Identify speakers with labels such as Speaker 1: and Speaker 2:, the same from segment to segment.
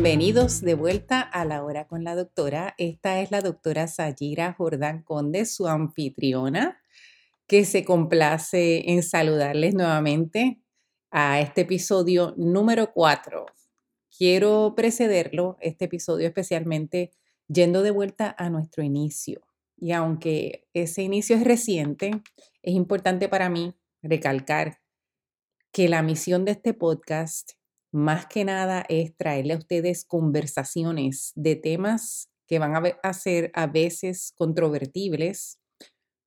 Speaker 1: Bienvenidos de vuelta a la hora con la doctora. Esta es la doctora Sayira Jordán Conde, su anfitriona, que se complace en saludarles nuevamente a este episodio número 4. Quiero precederlo, este episodio especialmente, yendo de vuelta a nuestro inicio. Y aunque ese inicio es reciente, es importante para mí recalcar que la misión de este podcast más que nada es traerle a ustedes conversaciones de temas que van a, ser a veces controvertibles,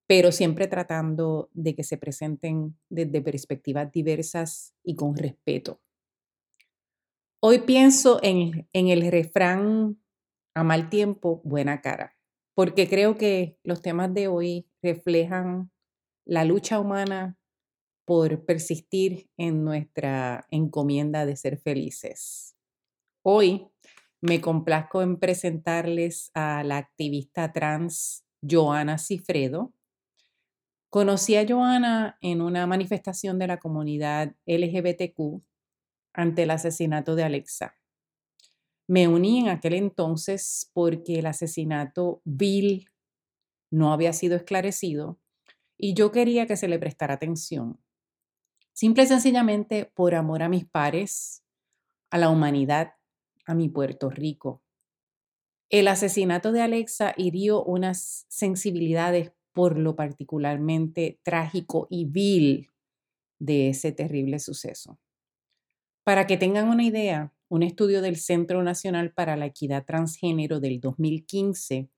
Speaker 1: pero siempre tratando de que se presenten desde perspectivas diversas y con respeto. Hoy pienso en, en el refrán a mal tiempo, buena cara, porque creo que los temas de hoy reflejan la lucha humana por persistir en nuestra encomienda de ser felices. Hoy me complazco en presentarles a la activista trans Joana Cifredo. Conocí a Joana en una manifestación de la comunidad LGBTQ ante el asesinato de Alexa. Me uní en aquel entonces porque el asesinato vil no había sido esclarecido y yo quería que se le prestara atención. Simple y sencillamente por amor a mis pares, a la humanidad, a mi Puerto Rico. El asesinato de Alexa hirió unas sensibilidades por lo particularmente trágico y vil de ese terrible suceso. Para que tengan una idea, un estudio del Centro Nacional para la Equidad Transgénero del 2015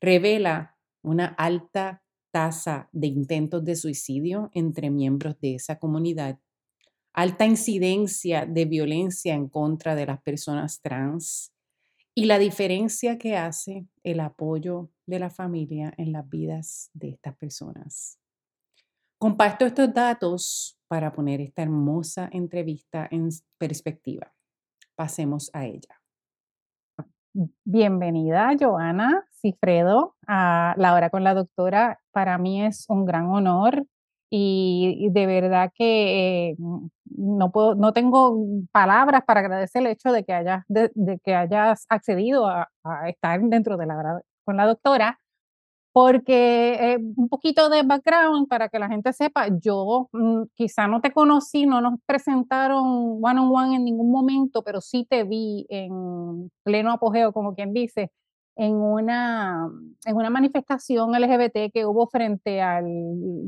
Speaker 1: revela una alta tasa de intentos de suicidio entre miembros de esa comunidad, alta incidencia de violencia en contra de las personas trans y la diferencia que hace el apoyo de la familia en las vidas de estas personas. Comparto estos datos para poner esta hermosa entrevista en perspectiva. Pasemos a ella.
Speaker 2: Bienvenida, Joana Cifredo, a La Hora con la Doctora. Para mí es un gran honor y, de verdad que eh, no, puedo, no tengo palabras para agradecer el hecho de que hayas, de, que hayas accedido a, a, estar dentro de La Hora con la Doctora porque eh, un poquito de background para que la gente sepa, yo mm, quizá no te conocí, no nos presentaron one on one en ningún momento, pero sí te vi en pleno apogeo, como quien dice, en una, en una manifestación LGBT que hubo frente al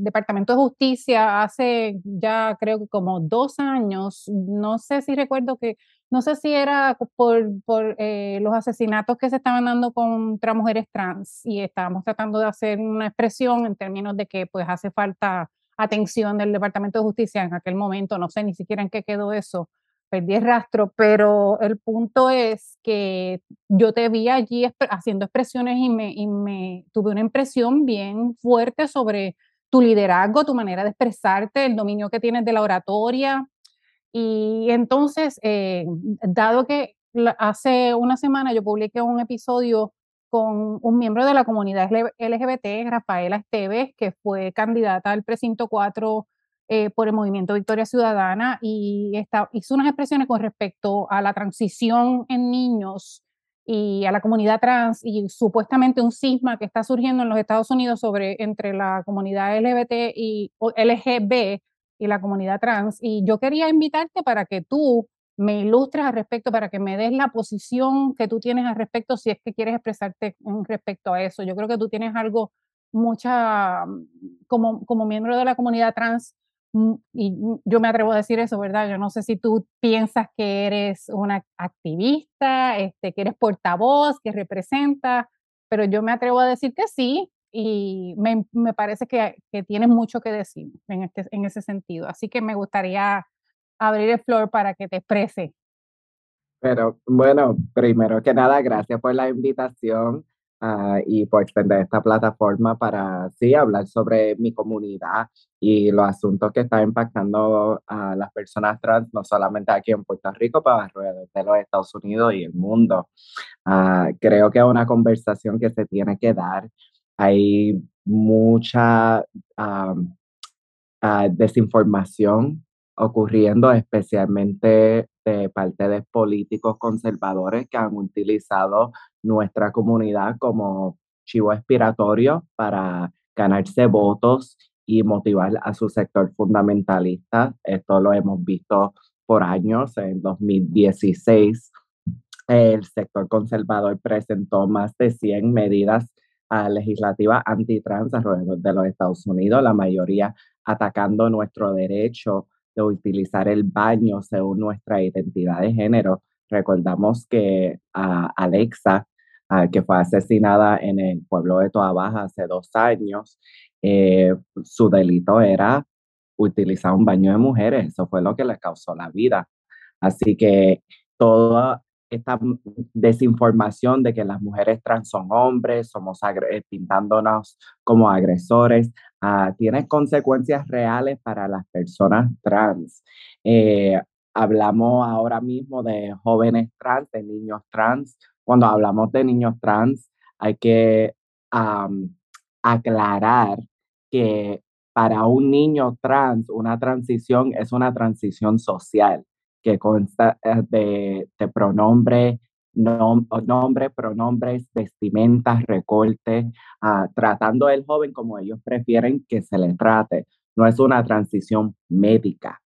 Speaker 2: Departamento de Justicia hace ya creo que como dos años. No sé si recuerdo que, no sé si era por, por eh, los asesinatos que se estaban dando contra mujeres trans y estábamos tratando de hacer una expresión en términos de que pues hace falta atención del Departamento de Justicia en aquel momento, no sé ni siquiera en qué quedó eso perdí el rastro, pero el punto es que yo te vi allí haciendo expresiones y me, y me tuve una impresión bien fuerte sobre tu liderazgo, tu manera de expresarte, el dominio que tienes de la oratoria. Y entonces, eh, dado que hace una semana yo publiqué un episodio con un miembro de la comunidad LGBT, Rafaela Esteves, que fue candidata al precinto 4 eh, por el movimiento Victoria Ciudadana y hizo unas expresiones con respecto a la transición en niños y a la comunidad trans y supuestamente un cisma que está surgiendo en los Estados Unidos sobre entre la comunidad LGBT y LGB y la comunidad trans. Y yo quería invitarte para que tú me ilustres al respecto, para que me des la posición que tú tienes al respecto, si es que quieres expresarte respecto a eso. Yo creo que tú tienes algo, mucha, como, como miembro de la comunidad trans, y yo me atrevo a decir eso, ¿verdad? Yo no sé si tú piensas que eres una activista, este, que eres portavoz, que representa, pero yo me atrevo a decir que sí y me, me parece que, que, tienes mucho que decir en, este, en ese sentido. Así que me gustaría abrir el floor para que te exprese.
Speaker 3: Pero bueno, primero que nada, gracias por la invitación. Ah, y por extender esta plataforma para sí hablar sobre mi comunidad y los asuntos que están impactando a las personas trans, no solamente aquí en Puerto Rico, pero alrededor de los Estados Unidos y el mundo. Uh, creo que es una conversación que se tiene que dar. Hay mucha uh, desinformación ocurriendo, especialmente de parte de políticos conservadores que han utilizado nuestra comunidad como chivo expiratorio para ganarse votos y motivar a su sector fundamentalista. Esto lo hemos visto por años. En 2016, el sector conservador presentó más de 100 medidas legislativas antitrans alrededor de los Estados Unidos, la mayoría atacando nuestro derecho de utilizar el baño según nuestra identidad de género. Recordamos que a Alexa, que fue asesinada en el pueblo de Toa Baja hace dos años, eh, su delito era utilizar un baño de mujeres. Eso fue lo que le causó la vida. Así que toda esta desinformación de que las mujeres trans son hombres, somos pintándonos como agresores, uh, tiene consecuencias reales para las personas trans. Eh, hablamos ahora mismo de jóvenes trans, de niños trans. Cuando hablamos de niños trans, hay que aclarar que para un niño trans, una transición es una transición social que consta eh, de, de pronombre, nombre, pronombres, vestimentas, recortes, uh, tratando al joven como ellos prefieren que se le trate. No es una transición médica.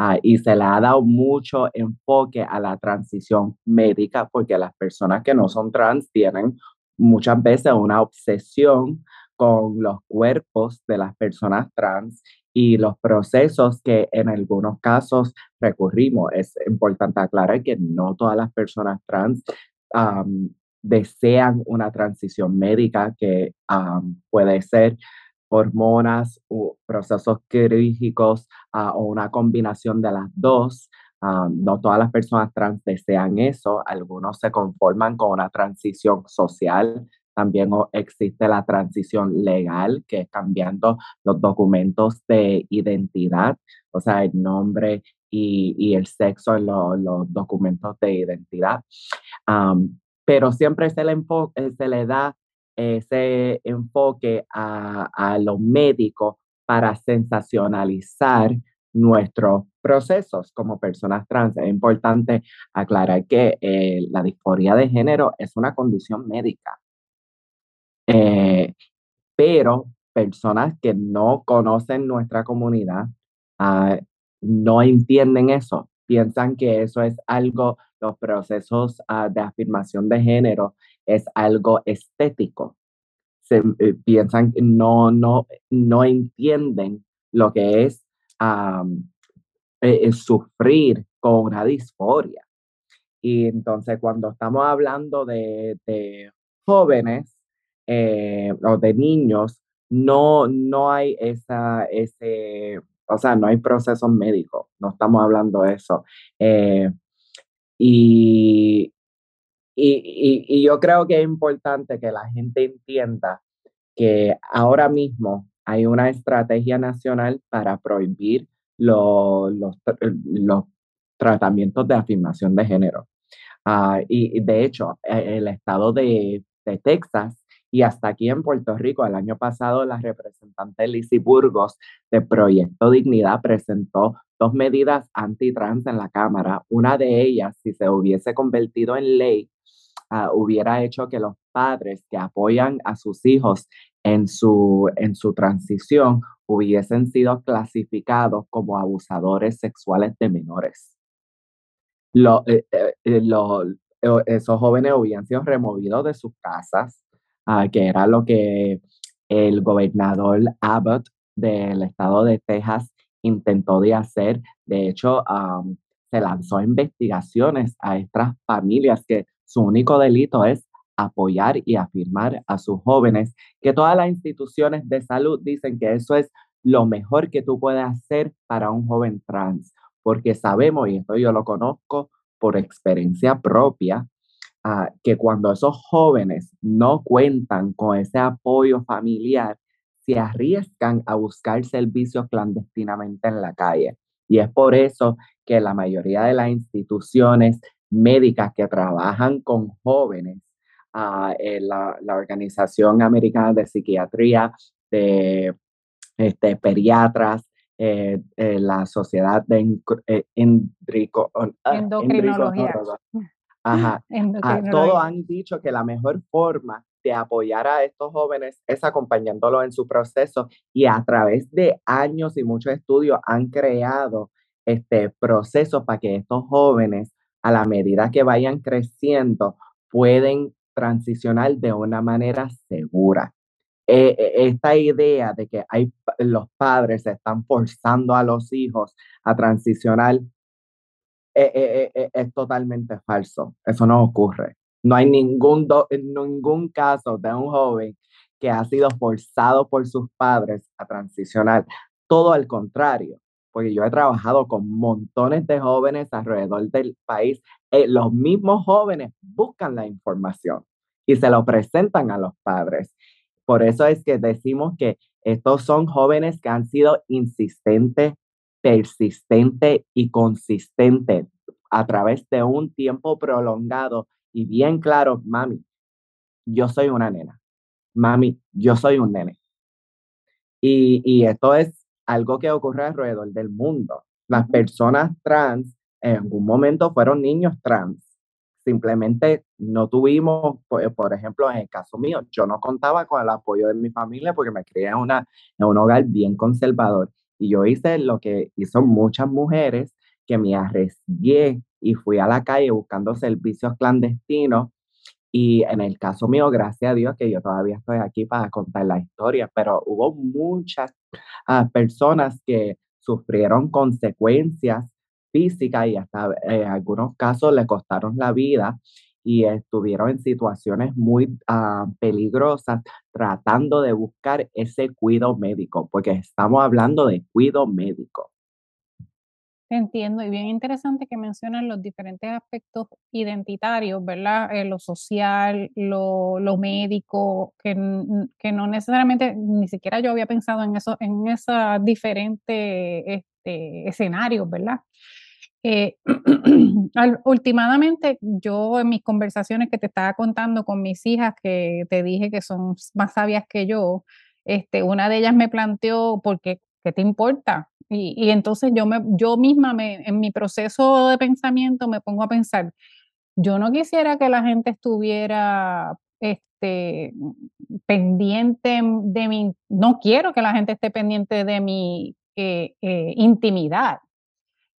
Speaker 3: Uh, y se le ha dado mucho enfoque a la transición médica porque las personas que no son trans tienen muchas veces una obsesión con los cuerpos de las personas trans y los procesos que en algunos casos recurrimos. Es importante aclarar que no todas las personas trans desean una transición médica que puede ser hormonas o procesos quirúrgicos ah, o una combinación de las dos. no todas las personas trans desean eso, algunos se conforman con una transición social también existe la transición legal, que es cambiando los documentos de identidad, o sea, el nombre y, el sexo en los documentos de identidad. pero siempre se le, eh, se le da ese enfoque a, a los médicos para sensacionalizar nuestros procesos como personas trans. Es importante aclarar que eh, la disforia de género es una condición médica. Eh, pero personas que no conocen nuestra comunidad ah, no entienden eso, piensan que eso es algo, los procesos ah, de afirmación de género es algo estético. Se, eh, piensan que no, no, no entienden lo que es eh, sufrir con una disforia. Y entonces cuando estamos hablando de, de jóvenes, eh, o de niños, no, no hay esa, ese, o sea, no hay procesos médicos, no estamos hablando de eso. Eh, y, y, y, yo creo que es importante que la gente entienda que ahora mismo hay una estrategia nacional para prohibir los, los, los tratamientos de afirmación de género. Uh, y de hecho, e, el estado de, de Texas y hasta aquí en Puerto Rico, el año pasado, la representante Lizzie Burgos de Proyecto Dignidad presentó dos medidas antitrans en la Cámara. Una de ellas, si se hubiese convertido en ley, uh, hubiera hecho que los padres que apoyan a sus hijos en su, en su transición hubiesen sido clasificados como abusadores sexuales de menores. Eh, eh, eh, esos jóvenes hubieran sido removidos de sus casas, que era lo que el gobernador Abbott del estado de Texas intentó de hacer. De hecho, se lanzó investigaciones a estas familias que su único delito es apoyar y afirmar a sus jóvenes, que todas las instituciones de salud dicen que eso es lo mejor que tú puedes hacer para un joven trans, porque sabemos, y esto yo lo conozco por experiencia propia, que cuando esos jóvenes no cuentan con ese apoyo familiar, se arriesgan a buscar servicios clandestinamente en la calle. Y es por eso que la mayoría de las instituciones médicas que trabajan con jóvenes, uh, la, la, Organización Americana de Psiquiatría, de este, pediatras, eh, eh, la sociedad de eh, endrico,
Speaker 2: ah, endocrinología.
Speaker 3: Ajá. Ah, todos han dicho que la mejor forma de apoyar a estos jóvenes es acompañándolos en su proceso y a través de años y muchos estudios han creado este proceso para que estos jóvenes a la medida que vayan creciendo pueden transicionar de una manera segura. Eh, eh, esta idea de que hay, los padres están forzando a los hijos a transicionar eh, es totalmente falso. Eso no ocurre. No hay ningún, ningún caso de un joven que ha sido forzado por sus padres a transicionar. Todo al contrario, porque yo he trabajado con montones de jóvenes alrededor del país. los mismos jóvenes buscan la información y se lo presentan a los padres. Por eso es que decimos que estos son jóvenes que han sido insistentes, persistentes y consistentes a través de un tiempo prolongado y bien claro, mami, yo soy una nena. Mami, yo soy un nene. Y, y esto es algo que ocurre alrededor del mundo. Las personas trans en algún momento fueron niños trans simplemente no tuvimos, por, ejemplo, en el caso mío, yo no contaba con el apoyo de mi familia porque me crié en, una, en un hogar bien conservador. Y yo hice lo que hizo muchas mujeres, que me arriesgué y fui a la calle buscando servicios clandestinos. Y en el caso mío, gracias a Dios que yo todavía estoy aquí para contar la historia, pero hubo muchas ah, personas que sufrieron consecuencias física y hasta en algunos casos le costaron la vida y estuvieron en situaciones muy ah, peligrosas tratando de buscar ese cuidado médico, porque estamos hablando de cuidado médico.
Speaker 2: Entiendo, y bien interesante que mencionan los diferentes aspectos identitarios, ¿verdad? Eh, lo social, lo, lo médico, que, que, no necesariamente, ni siquiera yo había pensado en eso, en esos diferentes este, escenarios, ¿verdad? Eh, yo en mis conversaciones que te estaba contando con mis hijas, que te dije que son más sabias que yo, este, una de ellas me planteó, ¿por qué, qué te importa? Y, y, entonces yo, me, yo misma me, en mi proceso de pensamiento me pongo a pensar, yo no quisiera que la gente estuviera este, pendiente de mi, no quiero que la gente esté pendiente de mi eh, eh, intimidad.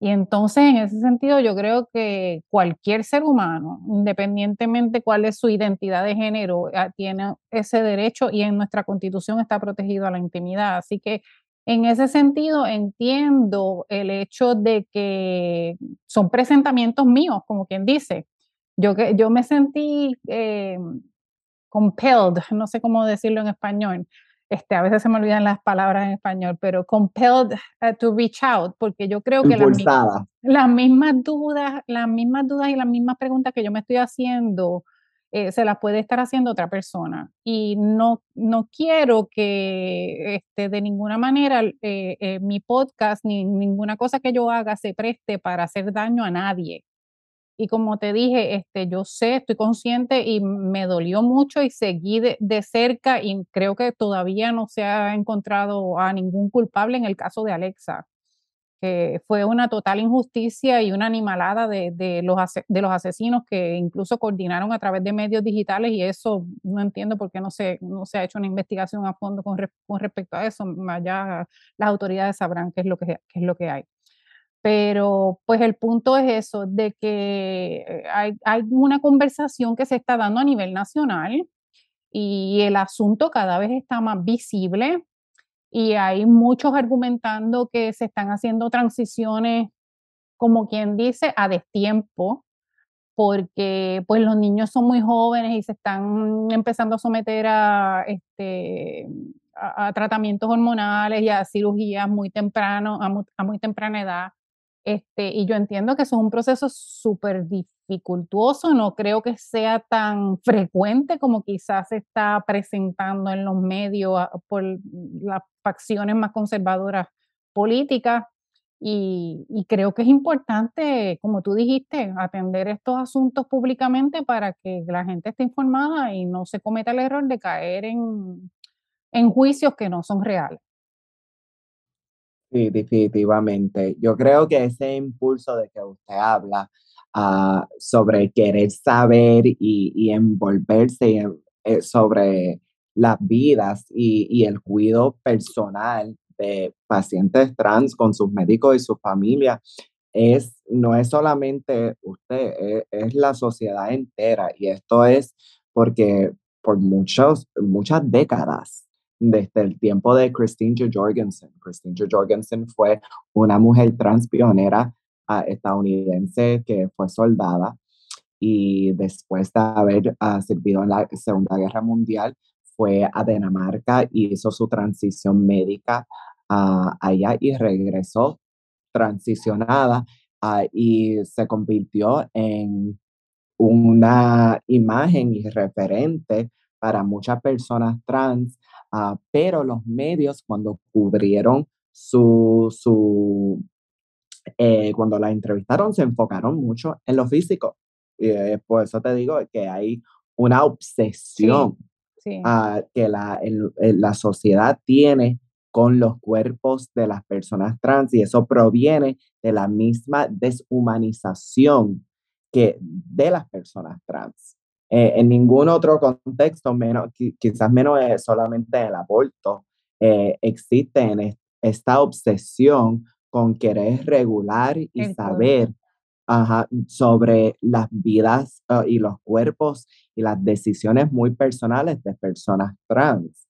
Speaker 2: Y entonces, en ese sentido, yo creo que cualquier ser humano, independientemente cuál es su identidad de género, ah, tiene ese derecho y en nuestra constitución está protegido a la intimidad. Así que en ese sentido entiendo el hecho de que son presentamientos míos, como quien dice. Yo, yo me sentí eh, compelled, no sé cómo decirlo en español, este, a veces se me olvidan las palabras en español, pero compelled uh, to reach out, porque yo creo que las, las, mismas dudas, las mismas dudas y las mismas preguntas que yo me estoy haciendo, eh, se las puede estar haciendo otra persona. Y no, no quiero que este, de ninguna manera eh, eh, mi podcast ni ninguna cosa que yo haga se preste para hacer daño a nadie. Y como te dije, este, yo sé, estoy consciente y me dolió mucho y seguí de, cerca y creo que todavía no se ha encontrado a ningún culpable en el caso de Alexa, que fue una total injusticia y una animalada de, de, los, de los asesinos que incluso coordinaron a través de medios digitales y eso no entiendo por qué no se, no se ha hecho una investigación a fondo con, con respecto a eso. Allá las autoridades sabrán qué es lo que, qué es lo que hay. Pero pues el punto es eso, de que eh, hay, hay una conversación que se está dando a nivel nacional y el asunto cada vez está más visible y hay muchos argumentando que se están haciendo transiciones, como quien dice, a destiempo, porque pues los niños son muy jóvenes y se están empezando a someter a, este, a, tratamientos hormonales y a cirugías muy temprano, a muy temprana edad. Este, y yo entiendo que eso es un proceso súper dificultuoso, no creo que sea tan frecuente como quizás se está presentando en los medios ah, por las facciones más conservadoras políticas. Y, y, creo que es importante, como tú dijiste, atender estos asuntos públicamente para que la gente esté informada y no se cometa el error de caer en, en juicios que no son reales.
Speaker 3: Sí, definitivamente. Yo creo que ese impulso de que usted habla ah, sobre querer saber y, y envolverse en- eh, sobre las vidas y, y el cuidado personal de pacientes trans con sus médicos y su familia es, no es solamente usted, es, es la sociedad entera. Y esto es porque por muchos, muchas décadas, desde el tiempo de Christine. Jorgensen, Christine. Jorgensen fue una mujer trans pionera ah, estadounidense que fue soldada y después de haber ah, servido en la Segunda Guerra Mundial, fue a Dinamarca y hizo su transición médica ah, allá y regresó transicionada y se convirtió en una imagen y referente para muchas personas trans, ah, pero los medios cuando cubrieron su, su eh, cuando la entrevistaron se enfocaron mucho en lo físico. Eh, por eso te digo que hay una obsesión
Speaker 2: sí,
Speaker 3: ah, que la, el- el- la sociedad tiene con los cuerpos de las personas trans y eso proviene de la misma deshumanización que de las personas trans. Eh, en ningún otro contexto, menos, qui- quizás menos eh, solamente en el aborto, eh, existe en es- esta obsesión con querer regular y saber ajá, sobre las vidas ah, y los cuerpos y las decisiones muy personales de personas trans.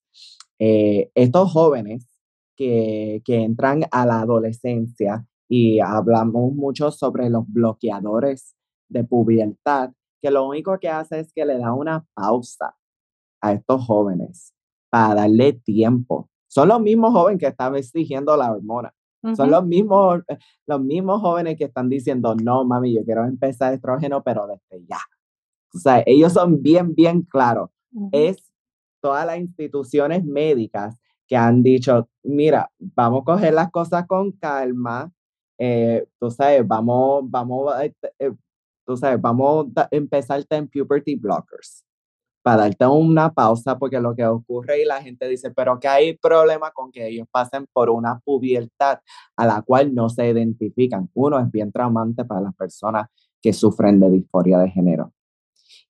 Speaker 3: Estos jóvenes que, que entran a la adolescencia y hablamos mucho sobre los bloqueadores de pubertad, que lo único que hace es que le da una pausa a estos jóvenes para darle tiempo. Son los mismos jóvenes que están exigiendo la hormona. Son los mismos, los mismos jóvenes que están diciendo, no, mami, yo quiero empezar estrógeno, pero desde ya. O sea, ellos son bien, bien claros. Es todas las instituciones médicas que han dicho, mira, vamos a coger las cosas con calma, eh, tú sabes, vamos, vamos, eh, tú sabes, vamos a empezarte en puberty blockers para darte una pausa, porque lo que ocurre y la gente dice, pero que hay problema con que ellos pasen por una pubertad a la cual no se identifican. Uno es bien traumante para las personas que sufren de disforia de género.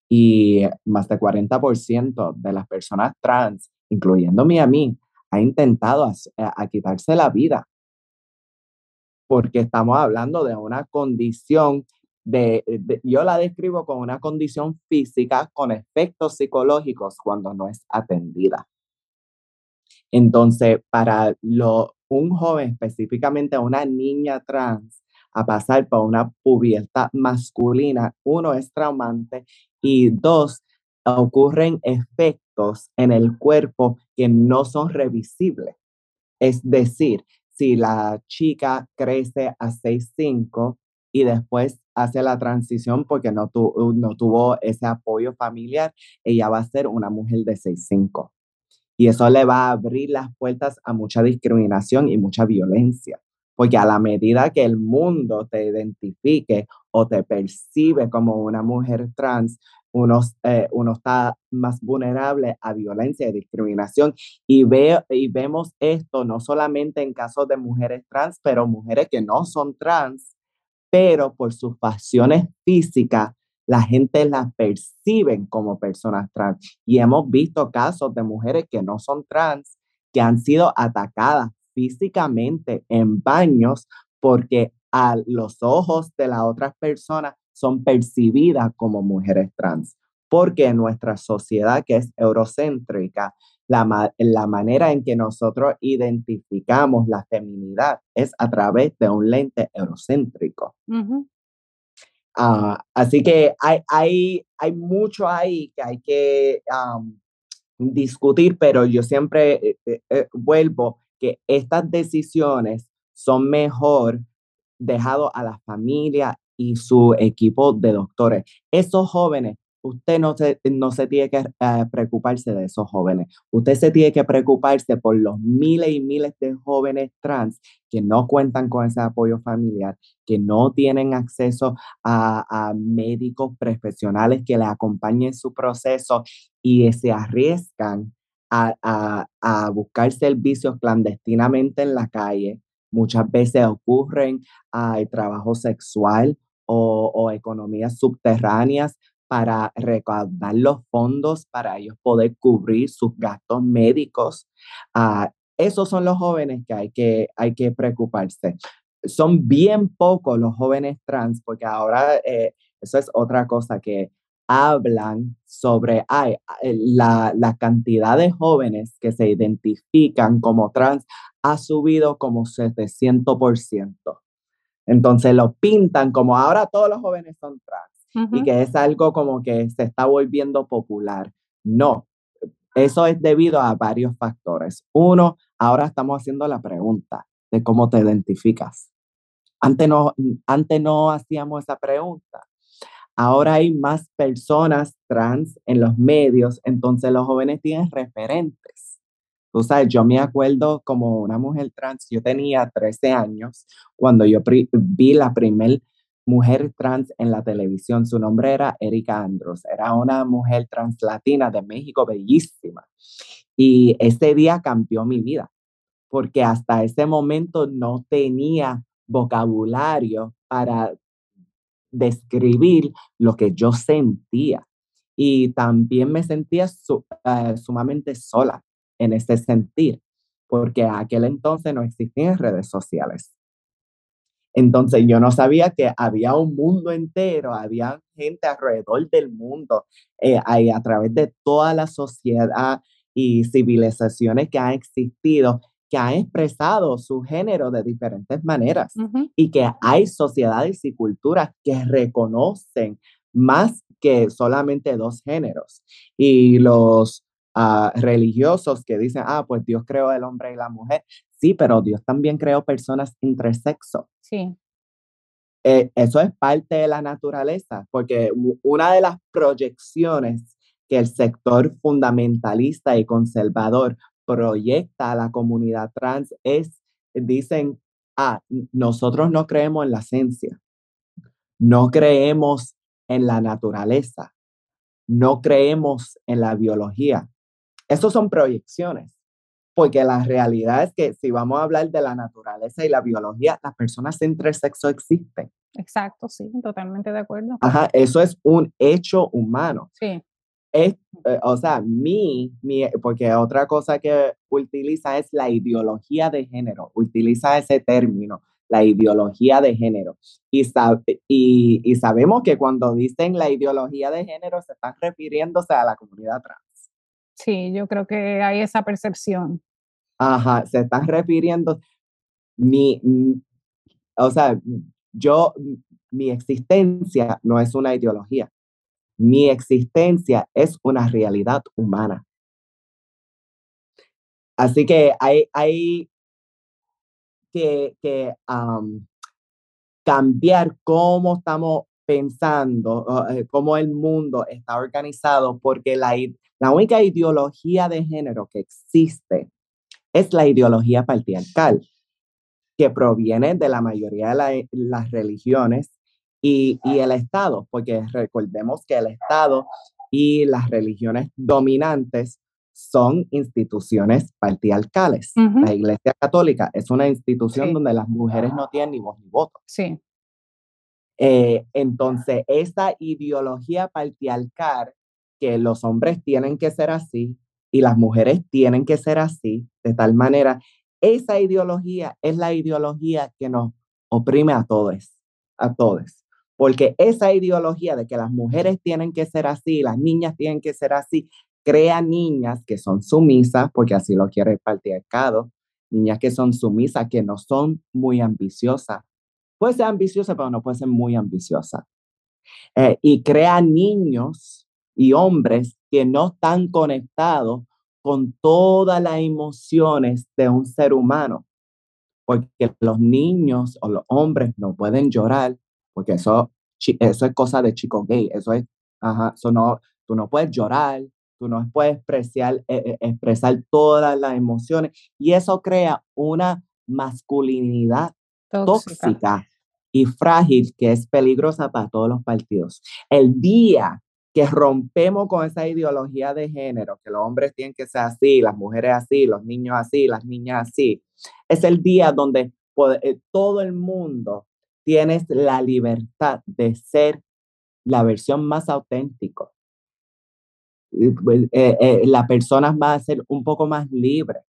Speaker 3: Y más del 40% de las personas trans, incluyéndome a mí, ha intentado a, a quitarse la vida porque estamos hablando de una condición de, yo la describo como una condición física con efectos psicológicos cuando no es atendida. Entonces, para un joven, específicamente una niña trans, a pasar por una pubertad masculina, uno es traumante y dos, ocurren efectos en el cuerpo que no son revisibles. Es decir, si la chica crece a 6'5 y después hace la transición porque no, tu, no tuvo ese apoyo familiar, ella va a ser una mujer de 6'5. Y eso le va a abrir las puertas a mucha discriminación y mucha violencia. Porque a la medida que el mundo te identifique o te percibe como una mujer trans, uno, eh, uno está más vulnerable a violencia y discriminación. Y, ve, y vemos esto no solamente en casos de mujeres trans, pero mujeres que no son trans, pero por sus facciones físicas, la gente las perciben como personas trans. Y hemos visto casos de mujeres que no son trans, que han sido atacadas físicamente en baños porque a los ojos de las otras personas son percibidas como mujeres trans, porque nuestra sociedad que es eurocéntrica, la, la manera en que nosotros identificamos la feminidad es a través de un lente eurocéntrico.
Speaker 2: Uh -huh.
Speaker 3: uh, así que hay, hay, hay mucho ahí que hay que um, discutir, pero yo siempre eh, eh, vuelvo que estas decisiones son mejor dejado a la familia y su equipo de doctores. Esos jóvenes, usted no se, no se tiene que uh, preocuparse de esos jóvenes. Usted se tiene que preocuparse por los miles y miles de jóvenes trans que no cuentan con ese apoyo familiar, que no tienen acceso a, a médicos profesionales que les acompañen su proceso y se arriesgan a, a, a buscar servicios clandestinamente en la calle muchas veces ocurren hay trabajo sexual o, economías subterráneas para recaudar los fondos para ellos poder cubrir sus gastos médicos. Ah, esos son los jóvenes que hay, que hay que preocuparse. Son bien pocos los jóvenes trans, porque ahora eh, eso es otra cosa que hablan sobre la, la, cantidad de jóvenes que se identifican como trans ha subido como 700%. Entonces lo pintan como ahora todos los jóvenes son trans y que es algo como que se está volviendo popular. No, eso es debido a varios factores. Uno, ahora estamos haciendo la pregunta de cómo te identificas. Antes no, antes no hacíamos esa pregunta. Ahora hay más personas trans en los medios, entonces los jóvenes tienen referentes. Tú sabes, yo me acuerdo como una mujer trans, yo tenía 13 años cuando yo vi la primer mujer trans en la televisión. Su nombre era Erika Andros. Era una mujer trans latina de México, bellísima. Y ese día cambió mi vida, porque hasta ese momento no tenía vocabulario para describir lo que yo sentía. Y también me sentía eh, sumamente sola en ese sentir, porque aquel entonces no existían redes sociales. Entonces yo no sabía que había un mundo entero, había gente alrededor del mundo, eh, a través de toda la sociedad y civilizaciones que han existido, que han expresado su género de diferentes maneras y que hay sociedades y culturas que reconocen más que solamente dos géneros. Y los ah, religiosos que dicen, ah, pues Dios creó el hombre y la mujer. Sí, pero Dios también creó personas sexo.
Speaker 2: Sí.
Speaker 3: Eh, eso es parte de la naturaleza, porque una de las proyecciones que el sector fundamentalista y conservador proyecta a la comunidad trans es, dicen, ah, nosotros no creemos en la ciencia, no creemos en la naturaleza, no creemos en la biología. Esas son proyecciones, porque la realidad es que si vamos a hablar de la naturaleza y la biología, las personas entre sexo existen.
Speaker 2: Exacto, sí, totalmente de acuerdo.
Speaker 3: Ajá, eso es un hecho humano.
Speaker 2: Sí
Speaker 3: es, eh, o sea, mi, mi, porque otra cosa que utiliza es la ideología de género, utiliza ese término, la ideología de género. Y, y, y, sabemos que cuando dicen la ideología de género se están refiriéndose a la comunidad trans.
Speaker 2: Sí, yo creo que hay esa percepción.
Speaker 3: Ajá, se están refiriendo, mi, o sea, yo, mi existencia no es una ideología mi existencia es una realidad humana. Así que hay, hay que, cambiar cómo estamos pensando, eh, cómo el mundo está organizado, porque la, la única ideología de género que existe es la ideología patriarcal, que proviene de la mayoría de las religiones y, el Estado, porque recordemos que el Estado y las religiones dominantes son instituciones patriarcales. La Iglesia Católica es una institución donde las mujeres no tienen ni voz ni voto.
Speaker 2: Sí.
Speaker 3: Eh, entonces, esa ideología patriarcal que los hombres tienen que ser así y las mujeres tienen que ser así, de tal manera, esa ideología es la ideología que nos oprime a todos, a todos porque esa ideología de que las mujeres tienen que ser así, las niñas tienen que ser así, crea niñas que son sumisas, porque así lo quiere el patriarcado, niñas que son sumisas, que no son muy ambiciosas. Puede ser ambiciosa, pero no puede ser muy ambiciosa. Eh, y crea niños y hombres que no están conectados con todas las emociones de un ser humano, porque los niños o los hombres no pueden llorar porque eso, eso es cosa de chico gay, eso es, ajá, eso no, tú no puedes llorar, tú no puedes expresar, eh, eh, expresar todas las emociones y eso crea una masculinidad tóxica. y frágil que es peligrosa para todos los partidos. El día que rompemos con esa ideología de género, que los hombres tienen que ser así, las mujeres así, los niños así, las niñas así, es el día donde eh, todo el mundo tienes la libertad de ser la versión más auténtico. Pues, eh, eh, la persona va a ser un poco más libre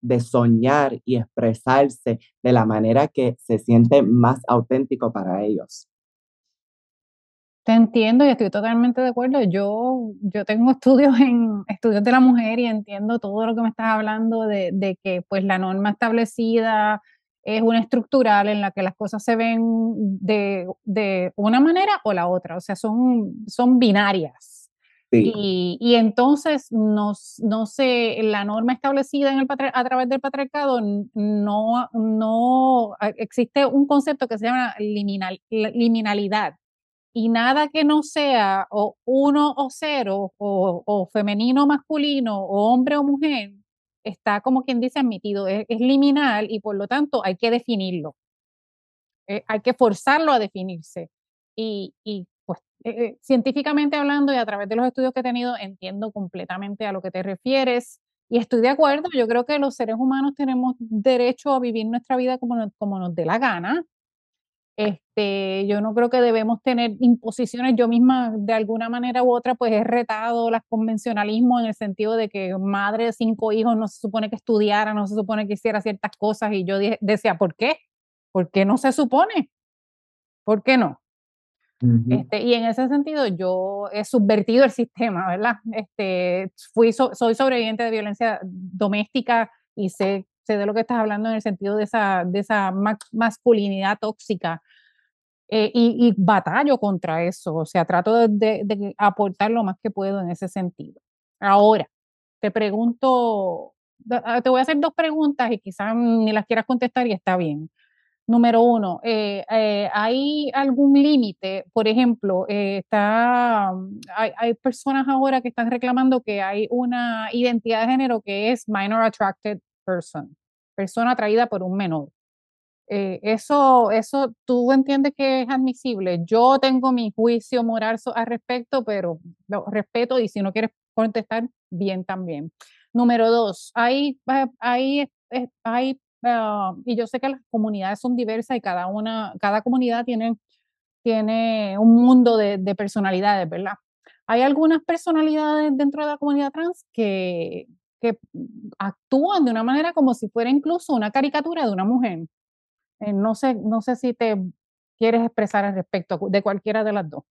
Speaker 3: de soñar y expresarse de la manera que se siente más auténtico para ellos.
Speaker 2: Te entiendo y estoy totalmente de acuerdo. Yo, yo tengo estudios en estudios de la mujer y entiendo todo lo que me estás hablando de, de que pues la norma establecida es una estructural en la que las cosas se ven de, de una manera o la otra, o sea, son, son binarias. Y, y, entonces no, no sé, la norma establecida en el a través del patriarcado no, no existe un concepto que se llama liminal, liminalidad. Y nada que no sea o uno o cero, o, o femenino o masculino, o hombre o mujer, está como quien dice admitido, es, liminal y por lo tanto hay que definirlo. Eh, hay que forzarlo a definirse. Y, y pues eh, eh, científicamente hablando y a través de los estudios que he tenido, entiendo completamente a lo que te refieres y estoy de acuerdo. Yo creo que los seres humanos tenemos derecho a vivir nuestra vida como, como nos dé la gana este, yo no creo que debemos tener imposiciones. Yo misma, de alguna manera u otra, pues he retado las convencionalismos en el sentido de que madre de cinco hijos no se supone que estudiara, no se supone que hiciera ciertas cosas. Y yo decía, ¿por qué? ¿Por qué no se supone? ¿Por qué no? este, y en ese sentido yo he subvertido el sistema, ¿verdad? Este, fui soy sobreviviente de violencia doméstica y sé sé de lo que estás hablando en el sentido de esa, de esa masculinidad tóxica. Eh, y, y, batallo contra eso, o sea, trato de, aportar lo más que puedo en ese sentido. Ahora, te pregunto, ah, te voy a hacer dos preguntas y quizás ni las quieras contestar y está bien. Número uno, eh, eh, ¿hay algún límite? Por ejemplo, está, hay, hay, personas ahora que están reclamando que hay una identidad de género que es minor attracted person, persona atraída por un menor. Eh, eso, eso tú entiendes que es admisible. Yo tengo mi juicio moral al respecto, pero lo respeto y si no quieres contestar, bien también. Número dos, hay, eh, hay, eh, hay ah, y yo sé que las comunidades son diversas y cada una, cada comunidad tiene, tiene un mundo de, de personalidades, ¿verdad? Hay algunas personalidades dentro de la comunidad trans que, que actúan de una manera como si fuera incluso una caricatura de una mujer. Eh, no, sé, no sé si te quieres expresar al respecto de cualquiera de las dos.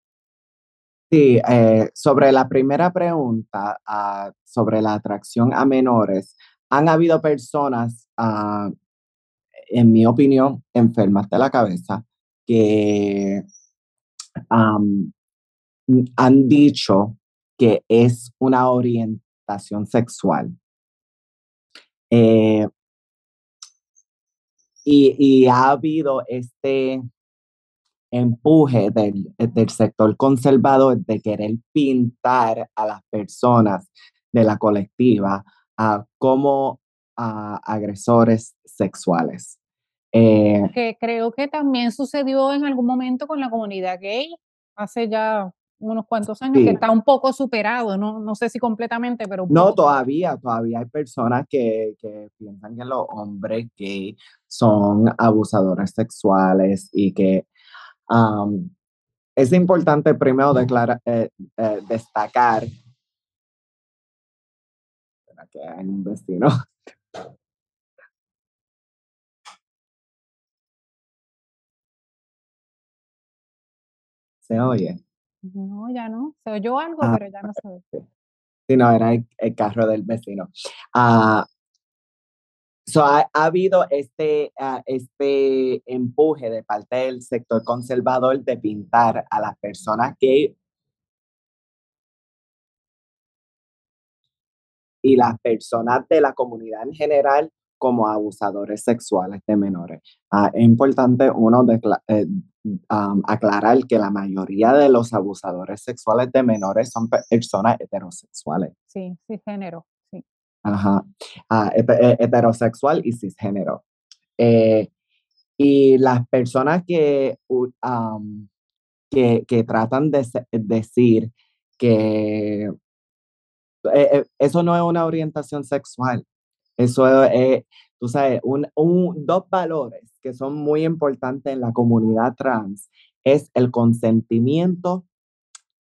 Speaker 3: Sí, eh, sobre la primera pregunta, ah, sobre la atracción a menores, han habido personas, ah, en mi opinión, enfermas de la cabeza, que han dicho que es una orientación sexual. Eh, y, ha habido este empuje del, del, sector conservador de querer pintar a las personas de la colectiva como agresores sexuales.
Speaker 2: Eh, que creo que también sucedió en algún momento con la comunidad gay, hace ya unos cuantos años, que está un poco superado, no, no sé si completamente, pero...
Speaker 3: No, todavía, todavía hay personas que, que piensan que los hombres gay son abusadores sexuales y que es importante primero declarar, eh, eh, destacar que hay un vecino. Se oye.
Speaker 2: No, ya no. Se oyó algo, ah, pero ya no se oye.
Speaker 3: Sí, no, era el, carro del vecino. Uh, so ha, habido este, uh, este empuje de parte del sector conservador de pintar a las personas que y las personas de la comunidad en general como abusadores sexuales de menores. Uh, es importante uno eh, aclarar que la mayoría de los abusadores sexuales de menores son personas heterosexuales.
Speaker 2: Sí, cisgénero, sí.
Speaker 3: Ajá, ah, heterosexual y cisgénero. Eh, y las personas que, que, que, tratan de decir que eh, eh, eso no es una orientación sexual, eso es, tú sabes, un, dos valores que son muy importantes en la comunidad trans es el consentimiento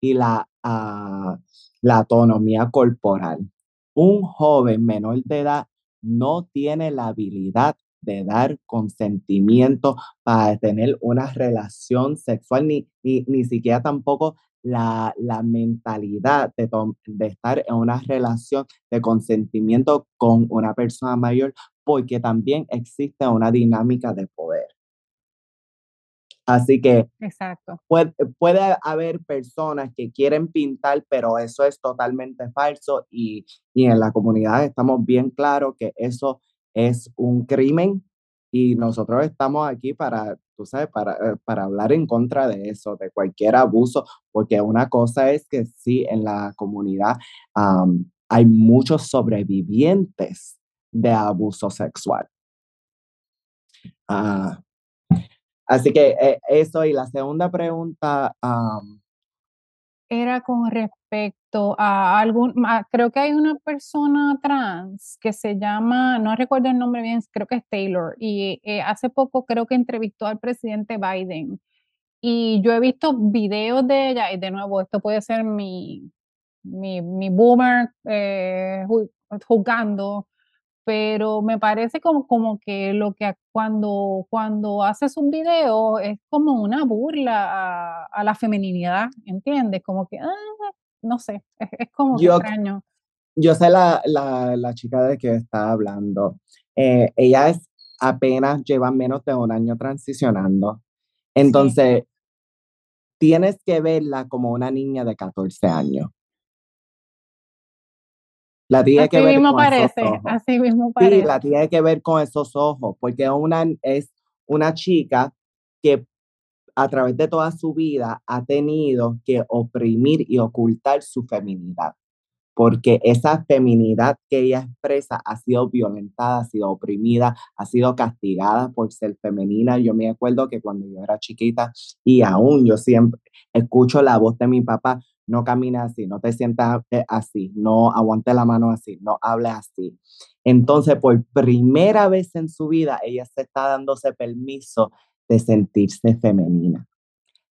Speaker 3: y la, ah, la autonomía corporal. Un joven menor de edad no tiene la habilidad de dar consentimiento para tener una relación sexual, ni, ni, siquiera tampoco la, mentalidad de, de, estar en una relación de consentimiento con una persona mayor, porque también existe una dinámica de poder. Así que
Speaker 2: Exacto.
Speaker 3: Puede, puede, haber personas que quieren pintar, pero eso es totalmente falso y, y en la comunidad estamos bien claros que eso es un crimen y nosotros estamos aquí para, tú sabes, para, eh, para hablar en contra de eso, de cualquier abuso, porque una cosa es que sí, en la comunidad hay muchos sobrevivientes de abuso sexual. Ah, Así que eh, eso y la segunda pregunta.
Speaker 2: Era con respecto a algún, creo que hay una persona trans que se llama, no recuerdo el nombre bien, creo que es Taylor, y eh, hace poco creo que entrevistó al presidente Biden. Y yo he visto videos de ella, y de nuevo, esto puede ser mi, mi, mi boomer eh, jugando, pero me parece como, como que lo que cuando, cuando haces un video es como una burla a, la feminidad, ¿entiendes? Como que, ah, no sé, es, como extraño.
Speaker 3: Yo sé la, la, la, chica de que está hablando. Eh, ella es apenas lleva menos de un año transicionando. Entonces, tienes que verla como una niña de 14 años.
Speaker 2: La tiene así que ver mismo con parece, esos ojos. Así mismo parece.
Speaker 3: Sí, la tiene que ver con esos ojos, porque una, es una chica que a través de toda su vida ha tenido que oprimir y ocultar su feminidad porque esa feminidad que ella expresa ha sido violentada, ha sido oprimida, ha sido castigada por ser femenina. Yo me acuerdo que cuando yo era chiquita y aún yo siempre escucho la voz de mi papá, no camina así, no te sientas eh, así, no aguante la mano así, no hable así. Entonces, por primera vez en su vida, ella se está dándose permiso de sentirse femenina,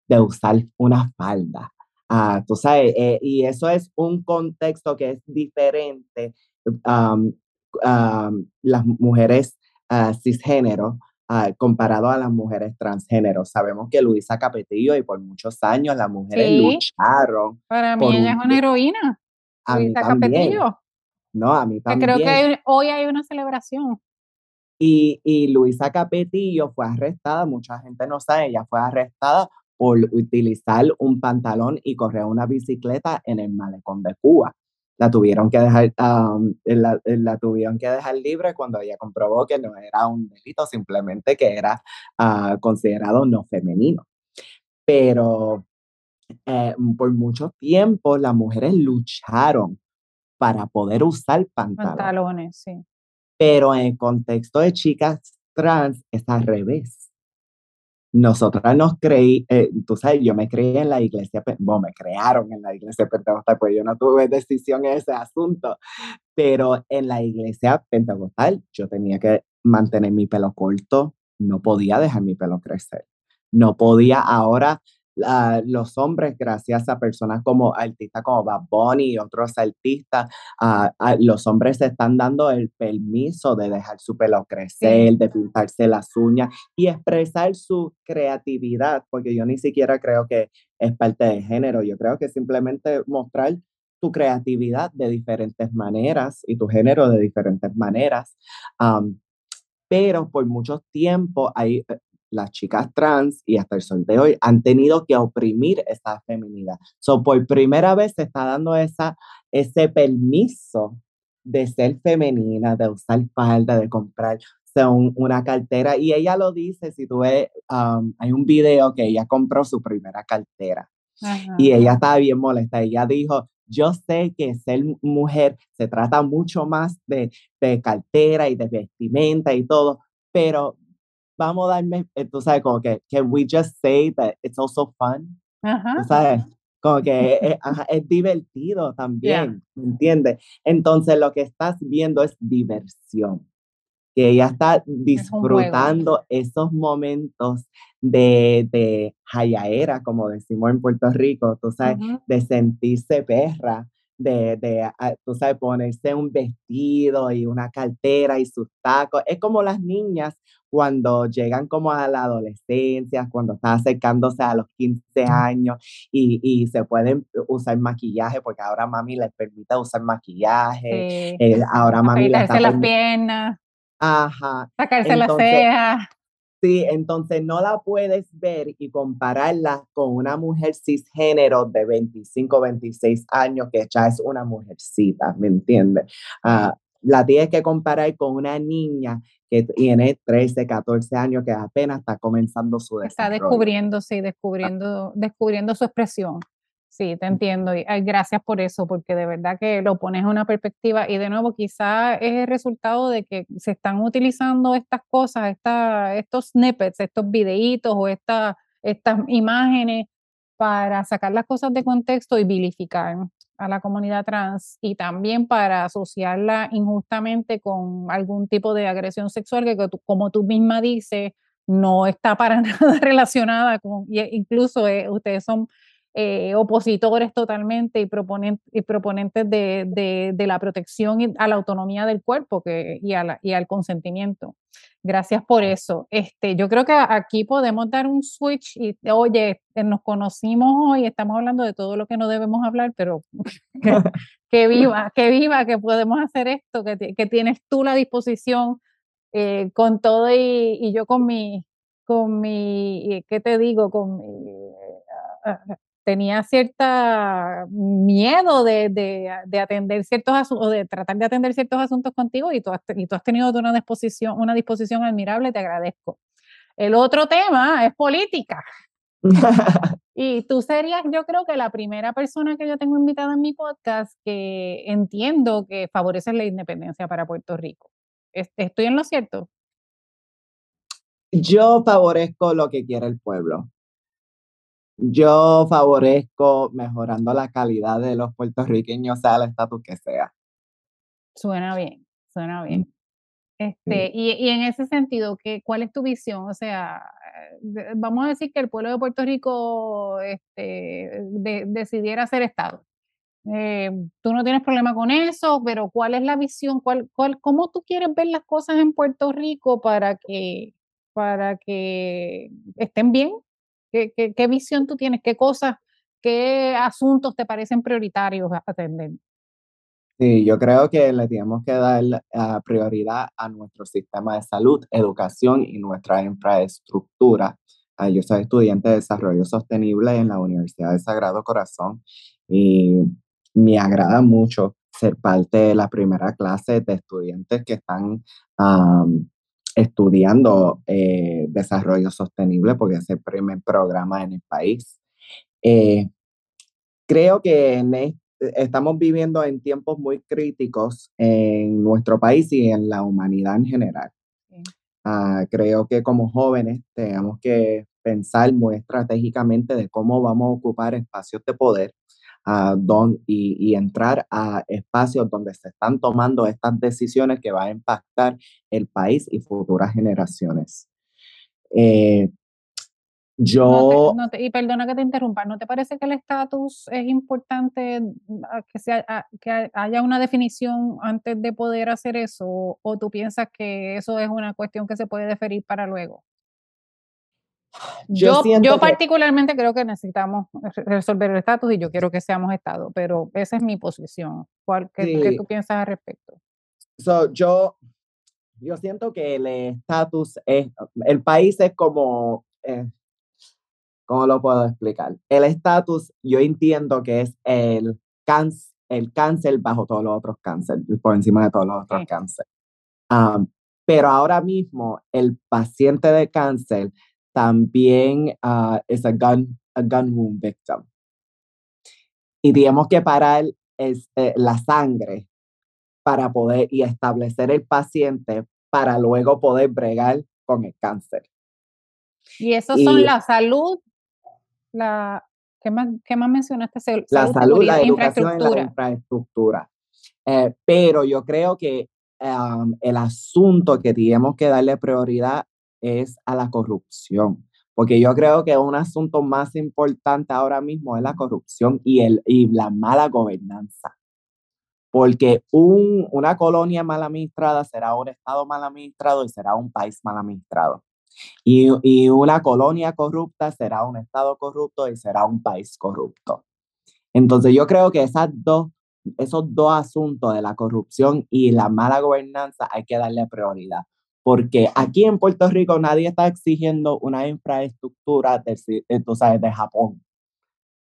Speaker 3: de usar una falda, Ah, tú sabes, eh, y eso es un contexto que es diferente. las mujeres uh, cisgénero comparado a las mujeres transgénero. Sabemos que Luisa Capetillo y por muchos años las mujeres lucharon.
Speaker 2: Para mí ella es una heroína. Luisa Capetillo.
Speaker 3: No, a mí también.
Speaker 2: creo que hoy hay una celebración.
Speaker 3: Y, y Luisa Capetillo fue arrestada, mucha gente no sabe, ella fue arrestada por utilizar un pantalón y correr una bicicleta en el malecón de Cuba. La tuvieron que dejar, la, la, tuvieron que dejar libre cuando ella comprobó que no era un delito, simplemente que era ah, considerado no femenino. Pero eh, por mucho tiempo las mujeres lucharon para poder usar pantalones.
Speaker 2: Pantalones, sí.
Speaker 3: Pero en el contexto de chicas trans es al revés nosotras nos creí, eh, tú sabes, yo me creí en la iglesia, bueno, me crearon en la iglesia pentecostal, pues yo no tuve decisión en ese asunto, pero en la iglesia pentecostal yo tenía que mantener mi pelo corto, no podía dejar mi pelo crecer, no podía ahora los hombres, gracias a personas como artistas como Bad Bunny y otros artistas, los hombres se están dando el permiso de dejar su pelo crecer, de pintarse las uñas y expresar su creatividad, porque yo ni siquiera creo que es parte de género, yo creo que simplemente mostrar tu creatividad de diferentes maneras y tu género de diferentes maneras. pero por mucho tiempo hay las chicas trans y hasta el sol de hoy han tenido que oprimir esa feminidad. So, por primera vez se está dando esa, ese permiso de ser femenina, de usar falda, de comprar una cartera. Y ella lo dice, si tú ves, um, hay un video que ella compró su primera cartera. Y ella estaba bien molesta. Ella dijo, yo sé que ser mujer se trata mucho más de, de cartera y de vestimenta y todo, pero vamos a darme, eh, tú sabes, como que, can we just say that it's also fun? Ajá. sabes? Como que es, es divertido también, ¿me entiendes? Entonces lo que estás viendo es diversión. que ella está disfrutando esos momentos de, de jayaera, como decimos en Puerto Rico, tú sabes, de sentirse perra, de, de tú sabes, ponerse un vestido y una cartera y sus tacos. Es como las niñas cuando llegan como a la adolescencia, cuando están acercándose a los 15 años y, y se pueden usar maquillaje, porque ahora mami les permite usar maquillaje, eh, ahora mami
Speaker 2: les las piernas.
Speaker 3: Ajá.
Speaker 2: Sacarse las cejas.
Speaker 3: Sí, entonces no la puedes ver y compararla con una mujer cisgénero de 25, 26 años que ya es una mujercita, ¿me entiendes? Uh, la tienes que comparar con una niña que tiene 13, 14 años que apenas está comenzando su desarrollo.
Speaker 2: Está descubriéndose y descubriendo, descubriendo su expresión. Sí, te entiendo. Y gracias por eso, porque de verdad que lo pones en una perspectiva y de nuevo quizá es el resultado de que se están utilizando estas cosas, esta, estos snippets, estos videitos o esta, estas imágenes para sacar las cosas de contexto y vilificar a la comunidad trans y también para asociarla injustamente con algún tipo de agresión sexual que, como tú misma dices, no está para nada relacionada con, incluso eh, ustedes son eh, opositores totalmente y, proponentes, y proponentes de, de, la protección a la autonomía del cuerpo que, y, a y, al consentimiento. Gracias por eso. Este, yo creo que aquí podemos dar un switch y, oye, eh, nos conocimos hoy, estamos hablando de todo lo que no debemos hablar, pero que, viva, que viva, que podemos hacer esto, que, que tienes tú la disposición eh, con todo y, y, yo con mi, con mi, ¿qué te digo? Con mi, tenía cierta miedo de, de, atender ciertos asuntos, o de tratar de atender ciertos asuntos contigo y tú has, y tú has tenido una disposición, una disposición admirable, te agradezco. El otro tema es política. y tú serías, yo creo que la primera persona que yo tengo invitada en mi podcast que entiendo que favorece la independencia para Puerto Rico. ¿Estoy en lo cierto?
Speaker 3: Yo favorezco lo que quiere el pueblo. Yo favorezco mejorando la calidad de los puertorriqueños, sea el estatus que sea.
Speaker 2: Suena bien, suena bien. Mm, este, y, y, en ese sentido, ¿qué, ¿cuál es tu visión? O sea, vamos a decir que el pueblo de Puerto Rico este, decidiera ser Estado. Eh, tú no tienes problema con eso, pero ¿cuál es la visión? ¿Cuál, cuál, ¿Cómo tú quieres ver las cosas en Puerto Rico para que, para que estén bien? ¿Qué, visión tú tienes? ¿Qué cosas, qué asuntos te parecen prioritarios a atender?
Speaker 3: Sí, yo creo que le tenemos que dar uh, prioridad a nuestro sistema de salud, educación y nuestra infraestructura. Uh, yo soy estudiante de desarrollo sostenible en la Universidad de Sagrado Corazón y me agrada mucho ser parte de la primera clase de estudiantes que están um, estudiando eh, desarrollo sostenible porque es el primer programa en el país. Eh, creo que estamos viviendo en tiempos muy críticos en nuestro país y en la humanidad en general. Ah, creo que como jóvenes tenemos que pensar muy estratégicamente de cómo vamos a ocupar espacios de poder y, entrar a espacios donde se están tomando estas decisiones que van a impactar el país y futuras generaciones. Eh, yo...
Speaker 2: y perdona que te interrumpa, ¿no te parece que el estatus es importante mm, que, sea, que haya una definición antes de poder hacer eso? ¿O tú piensas que eso es una cuestión que se puede deferir para luego? Yo, yo, particularmente creo que necesitamos resolver el estatus y yo quiero que seamos Estado, pero esa es mi posición. ¿Cuál, qué, tú piensas al respecto?
Speaker 3: yo, yo siento que el estatus es, el país es como, eh, ¿cómo lo puedo explicar? El estatus yo entiendo que es el, cáncer, el cáncer bajo todos los otros cánceres, por encima de todos los otros cánceres. pero ahora mismo el paciente de cáncer también uh, es a gun, a gun wound victim. Y tenemos que parar este, la sangre para poder y establecer el paciente para luego poder bregar con el cáncer.
Speaker 2: Y eso son la salud, la, ¿qué más, qué más mencionaste?
Speaker 3: la salud, la educación y la infraestructura. Eh, pero yo creo que el asunto que tenemos que darle prioridad es a la corrupción, porque yo creo que un asunto más importante ahora mismo es la corrupción y, el, y la mala gobernanza. Porque un, una colonia mal administrada será un Estado mal administrado y será un país mal administrado. Y, y una colonia corrupta será un Estado corrupto y será un país corrupto. Entonces yo creo que esas dos esos dos asuntos de la corrupción y la mala gobernanza hay que darle prioridad. Porque aquí en Puerto Rico nadie está exigiendo una infraestructura de, sabes, de Japón.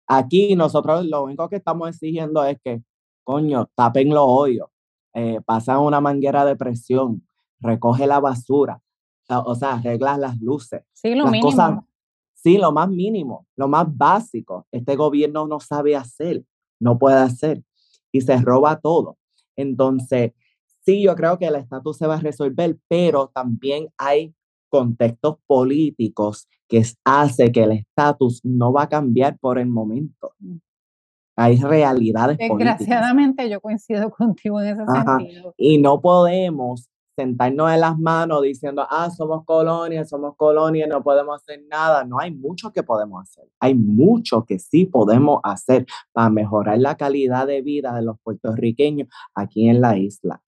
Speaker 3: Aquí nosotros lo único que estamos exigiendo es que, coño, tapen los hoyos, eh, pasan una manguera de presión, recoge la basura, o sea, arreglas las luces.
Speaker 2: Sí, lo mínimo.
Speaker 3: sí, lo más mínimo, lo más básico. Este gobierno no sabe hacer, no puede hacer y se roba todo. Entonces, sí, yo creo que el estatus se va a resolver, pero también hay contextos políticos que hace que el estatus no va a cambiar por el momento. Mm. Hay realidades
Speaker 2: Desgraciadamente yo coincido contigo en ese sentido.
Speaker 3: Y no podemos sentarnos en las manos diciendo, ah, somos colonia, somos colonia, no podemos hacer nada. No hay mucho que podemos hacer. Hay mucho que sí podemos hacer para mejorar la calidad de vida de los puertorriqueños aquí en la isla.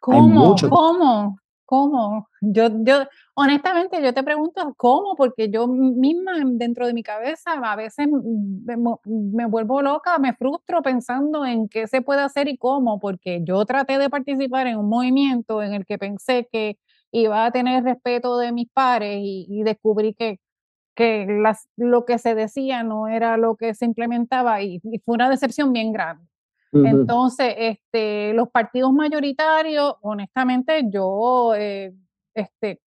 Speaker 2: ¿Cómo? ¿Cómo? ¿Cómo? Yo, yo, honestamente, yo te pregunto cómo, porque yo misma dentro de mi cabeza a veces me, vuelvo loca, me frustro pensando en qué se puede hacer y cómo, porque yo traté de participar en un movimiento en el que pensé que iba a tener respeto de mis pares y, descubrí que, que las, lo que se decía no era lo que se implementaba y fue una decepción bien grande. Entonces, este, los partidos mayoritarios, honestamente, yo, eh, este,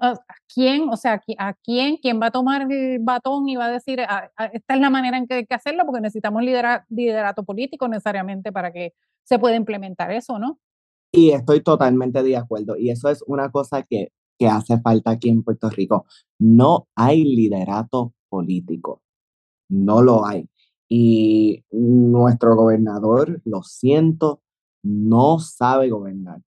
Speaker 2: ¿a quién, o sea, a quién, quién va a tomar el batón y va a decir, ah, ah, esta es la manera en que hay que hacerlo, porque necesitamos liderato político necesariamente para que se pueda implementar eso, ¿no?
Speaker 3: Y estoy totalmente de acuerdo. Y eso es una cosa que, que hace falta aquí en Puerto Rico. No hay liderato político. No lo hay. Y nuestro gobernador, lo siento, no sabe gobernar.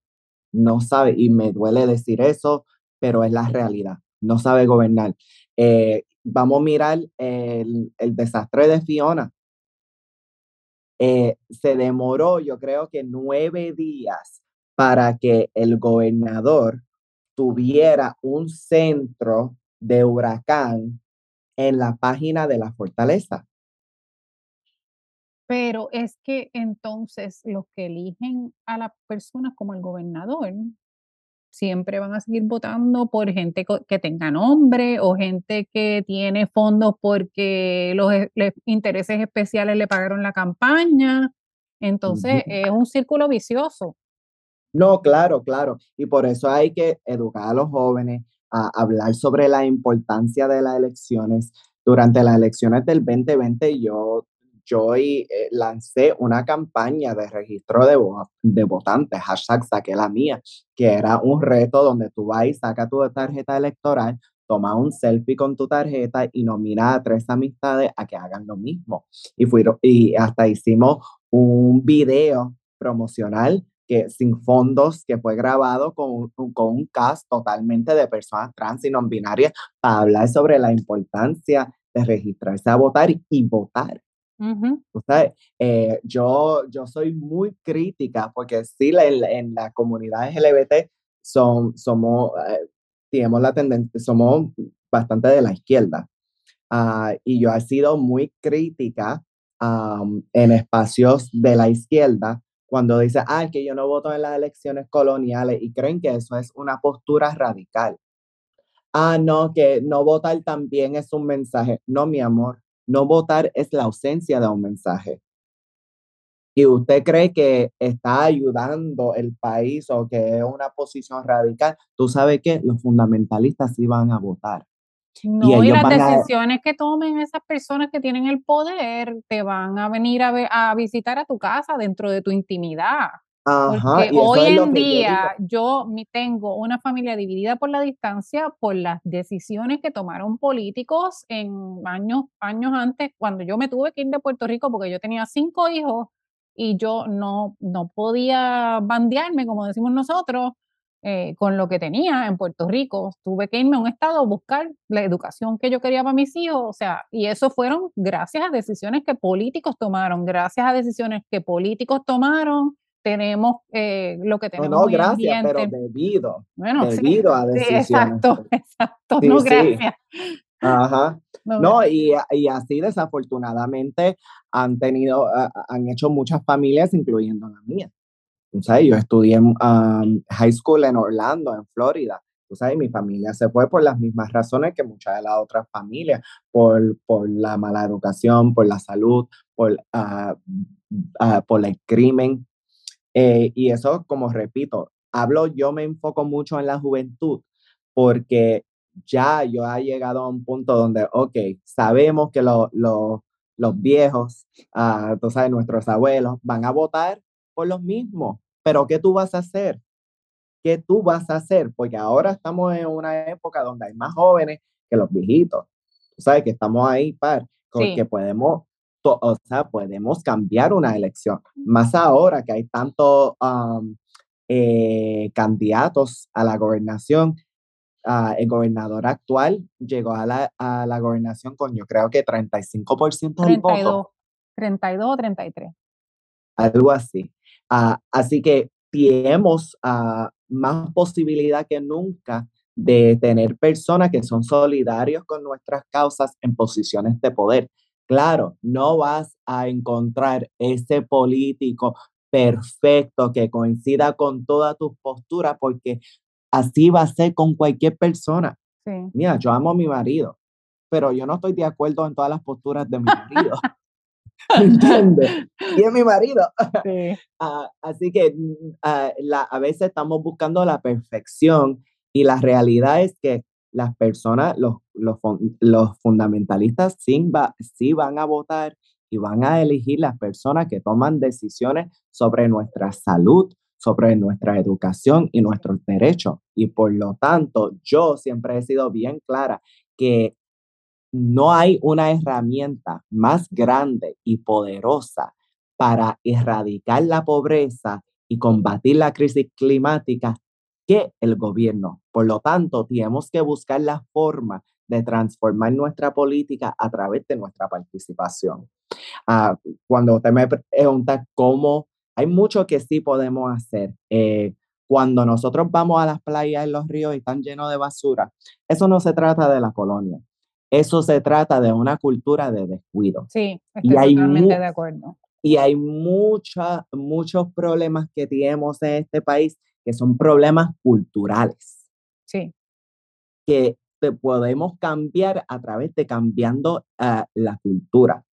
Speaker 3: No sabe, y me duele decir eso, pero es la realidad. No sabe gobernar. Eh, vamos a mirar el, desastre de Fiona. Eh, se demoró, yo creo que nueve días para que el gobernador tuviera un centro de huracán en la página de la fortaleza.
Speaker 2: Pero es que entonces los que eligen a las personas como el gobernador siempre van a seguir votando por gente que tenga nombre o gente que tiene fondos porque los e, intereses especiales le pagaron la campaña. Entonces es un círculo vicioso.
Speaker 3: No, claro, claro. Y por eso hay que educar a los jóvenes a hablar sobre la importancia de las elecciones. Durante las elecciones del 2020 yo yo eh, lancé una campaña de registro de, votantes, hashtag saqué la mía, que era un reto donde tú vas y sacas tu tarjeta electoral, toma un selfie con tu tarjeta y nomina a tres amistades a que hagan lo mismo. Y, fui, y hasta hicimos un video promocional que sin fondos, que fue grabado con, con un cast totalmente de personas trans y no binarias para hablar sobre la importancia de registrarse a votar y votar. Eh, yo, yo soy muy crítica porque sí, en, la comunidad LGBT son, somos, eh, tenemos la tendencia, somos bastante de la izquierda. Ah, y yo he sido muy crítica en espacios de la izquierda cuando dice, ah, que yo no voto en las elecciones coloniales y creen que eso es una postura radical. Ah, no, que no votar también es un mensaje. No, mi amor, no votar es la ausencia de un mensaje. Y usted cree que está ayudando el país o que es una posición radical, tú sabes que los fundamentalistas sí van a votar.
Speaker 2: No, y, las decisiones que tomen esas personas que tienen el poder te van a venir a, a visitar a tu casa dentro de tu intimidad. Porque hoy en día yo, tengo una familia dividida por la distancia por las decisiones que tomaron políticos en años, años antes, cuando yo me tuve que ir de Puerto Rico porque yo tenía cinco hijos y yo no, no podía bandearme, como decimos nosotros, eh, con lo que tenía en Puerto Rico. Tuve que irme a un estado a buscar la educación que yo quería para mis hijos, o sea, y eso fueron gracias a decisiones que políticos tomaron, gracias a decisiones que políticos tomaron, tenemos eh, lo que tenemos.
Speaker 3: No, no, gracias, pero debido.
Speaker 2: Bueno,
Speaker 3: debido a decisiones.
Speaker 2: exacto, exacto, no gracias.
Speaker 3: Ajá. No, y, y, así desafortunadamente han tenido, han hecho muchas familias, incluyendo la mía. Tú sabes, yo estudié um, high school en Orlando, en Florida. Tú sabes, mi familia se fue por las mismas razones que muchas de las otras familias, por, por la mala educación, por la salud, por, uh, uh, por el crimen. Eh, y eso, como repito, hablo, yo me enfoco mucho en la juventud porque ya yo he llegado a un punto donde, ok, sabemos que los viejos, uh, tú sabes, nuestros abuelos, van a votar por los mismos. Pero ¿qué tú vas a hacer? ¿Qué tú vas a hacer? Porque ahora estamos en una época donde hay más jóvenes que los viejitos. Tú sabes que estamos ahí para que podemos, o sea, podemos cambiar una elección. Más ahora que hay tantos eh, candidatos a la gobernación. Uh, el gobernador actual llegó a la, a la gobernación con yo creo que 35% del 32, voto.
Speaker 2: 32 o 33.
Speaker 3: Algo así. Ah, así que tenemos uh, más posibilidad que nunca de tener personas que son solidarios con nuestras causas en posiciones de poder. Claro, no vas a encontrar ese político perfecto que coincida con todas tus posturas porque así va a ser con cualquier persona. Mira, yo amo a mi marido, pero yo no estoy de acuerdo en todas las posturas de mi marido. ¿Me entiendes? Y es mi marido. Ah, así que mm, ah, a veces estamos buscando la perfección y la realidad es que las personas, los, los, fundamentalistas sí, va, sí van a votar y van a elegir las personas que toman decisiones sobre nuestra salud, sobre nuestra educación y nuestros derechos. Y por lo tanto, yo siempre he sido bien clara que no hay una herramienta más grande y poderosa para erradicar la pobreza y combatir la crisis climática que el gobierno. Por lo tanto, tenemos que buscar la forma de transformar nuestra política a través de nuestra participación. Ah, cuando usted me pregunta cómo, hay mucho que sí podemos hacer. Eh, cuando nosotros vamos a las playas y los ríos y están llenos de basura, eso no se trata de la colonia. Eso se trata de una cultura de descuido.
Speaker 2: Sí, estoy totalmente de acuerdo.
Speaker 3: Y hay mucha, muchos problemas que tenemos en este país que son problemas culturales.
Speaker 2: Sí.
Speaker 3: Que podemos cambiar a través de cambiando uh, la cultura.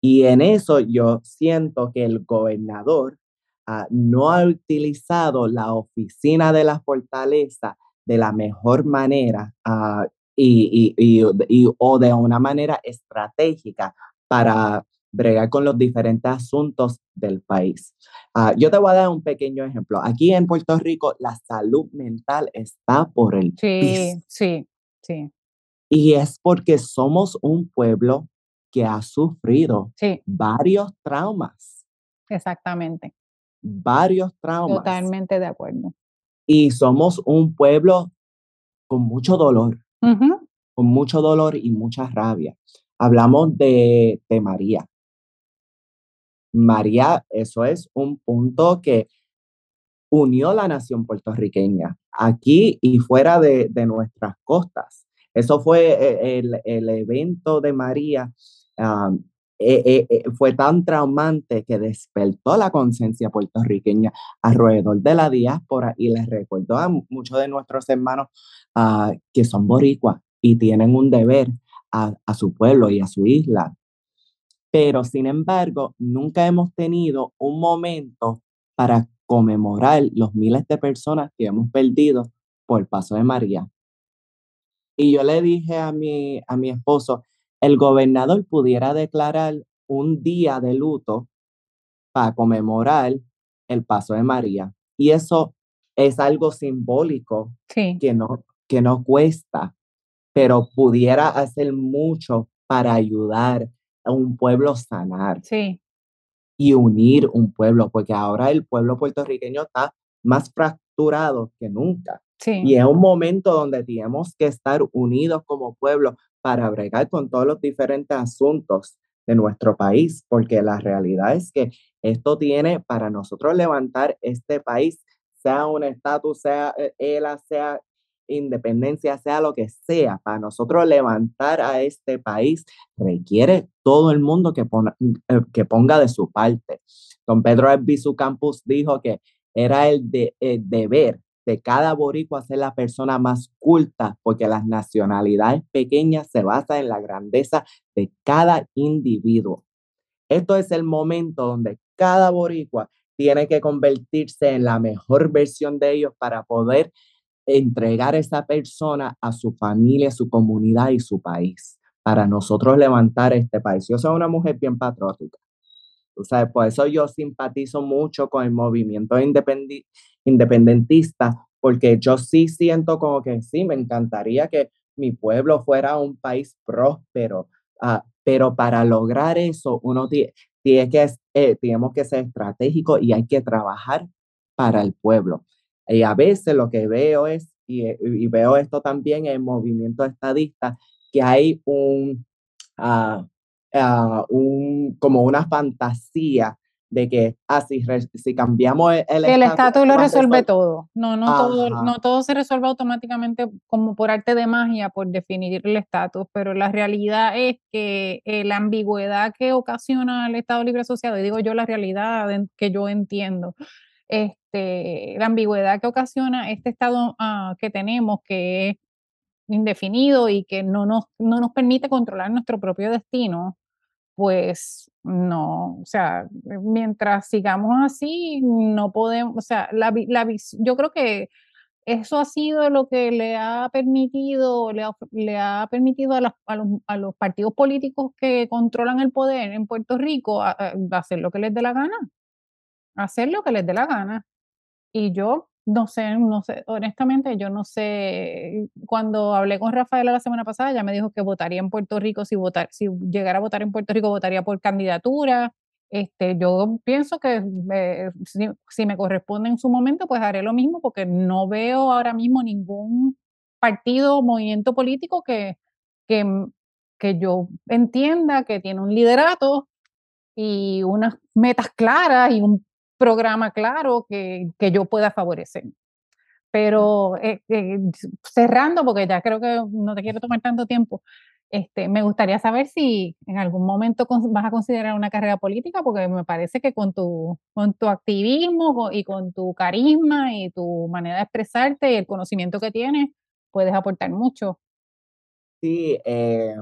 Speaker 3: Y en eso yo siento que el gobernador uh, no ha utilizado la oficina de la fortaleza de la mejor manera uh, y, y, y, o de una manera estratégica para bregar con los diferentes asuntos del país. Uh, yo te voy a dar un pequeño ejemplo. Aquí en Puerto Rico, la salud mental está por el
Speaker 2: sí,
Speaker 3: piso.
Speaker 2: Sí, sí.
Speaker 3: Y es porque somos un pueblo que ha sufrido
Speaker 2: sí.
Speaker 3: varios traumas.
Speaker 2: Exactamente.
Speaker 3: Varios traumas.
Speaker 2: Totalmente de acuerdo.
Speaker 3: Y somos un pueblo con mucho dolor con mucho dolor y mucha rabia. Hablamos de, de María. María, eso es un punto que unió la nación puertorriqueña aquí y fuera de, nuestras costas. Eso fue eh, el, el evento de María. Um, eh, eh, fue tan traumante que despertó la conciencia puertorriqueña alrededor de la diáspora y les recordó a muchos de nuestros hermanos uh, que son boricuas y tienen un deber a, a su pueblo y a su isla. Pero sin embargo, nunca hemos tenido un momento para conmemorar los miles de personas que hemos perdido por el paso de María. Y yo le dije a mi, a mi esposo, el gobernador pudiera declarar un día de luto para conmemorar el paso de María. Y eso es algo simbólico que, no, que no cuesta, pero pudiera hacer mucho para ayudar un pueblo sanar.
Speaker 2: Sí.
Speaker 3: y unir un pueblo, porque ahora el pueblo puertorriqueño está más fracturado que nunca. Y es un momento donde tenemos que estar unidos como pueblo para bregar con todos los diferentes asuntos de nuestro país, porque la realidad es que esto tiene para nosotros levantar este país, sea un estatus, sea ELA, eh, sea independencia, sea lo que sea, para nosotros levantar a este país requiere todo el mundo que, eh, que ponga de su parte. Don Pedro Albizu Campus dijo que era el, de, el deber de cada boricua ser la persona más culta, porque las nacionalidades pequeñas se basan en la grandeza de cada individuo. Esto es el momento donde cada boricua tiene que convertirse en la mejor versión de ellos para poder entregar a esa persona a su familia, su comunidad y su país, para nosotros levantar este país. Yo soy una mujer bien patriótica. O sea, por eso yo simpatizo mucho con el movimiento independentista, porque yo sí siento como que sí, me encantaría que mi pueblo fuera un país próspero, uh, pero para lograr eso uno tiene, que, eh, tenemos que ser estratégicos y hay que trabajar para el pueblo. Y a veces lo que veo es, y, y veo esto también en el movimiento estadista, que hay un, uh, un, como una fantasía de que ah, si, si cambiamos e,
Speaker 2: el, el estatus lo resuelve todo. No, no todo, no todo se resuelve automáticamente como por arte de magia, por definir el estatus, pero la realidad es que eh, la ambigüedad que ocasiona el Estado Libre Asociado, y digo yo la realidad que yo entiendo, este, la ambigüedad que ocasiona este Estado ah, que tenemos, que es indefinido y que no nos, no nos permite controlar nuestro propio destino, pues no, o sea, mientras sigamos así, no podemos, o sea, la, la, yo creo que eso ha sido lo que le ha permitido, le ha, le ha permitido a, a, los, a, los, partidos políticos que controlan el poder en Puerto Rico hacer lo que les dé la gana, hacer lo que les dé la gana. Y yo no sé, no sé, honestamente yo no sé, cuando hablé con Rafaela la semana pasada, ya me dijo que votaría en Puerto Rico, si, votar, si llegara a votar en Puerto Rico, votaría por candidatura. Este, yo pienso que eh, si, me corresponde en su momento, pues haré lo mismo, porque no veo ahora mismo ningún partido o movimiento político que, que, que yo entienda que tiene un liderato y unas metas claras y un programa claro que, que yo pueda favorecer. Pero eh, eh, cerrando, porque ya creo que no te quiero tomar tanto tiempo, este, me gustaría saber si en algún momento vas a considerar una carrera política, porque me parece que con tu, con tu activismo y con tu carisma y tu manera de expresarte y el conocimiento que tienes, puedes aportar mucho.
Speaker 3: Sí, eh,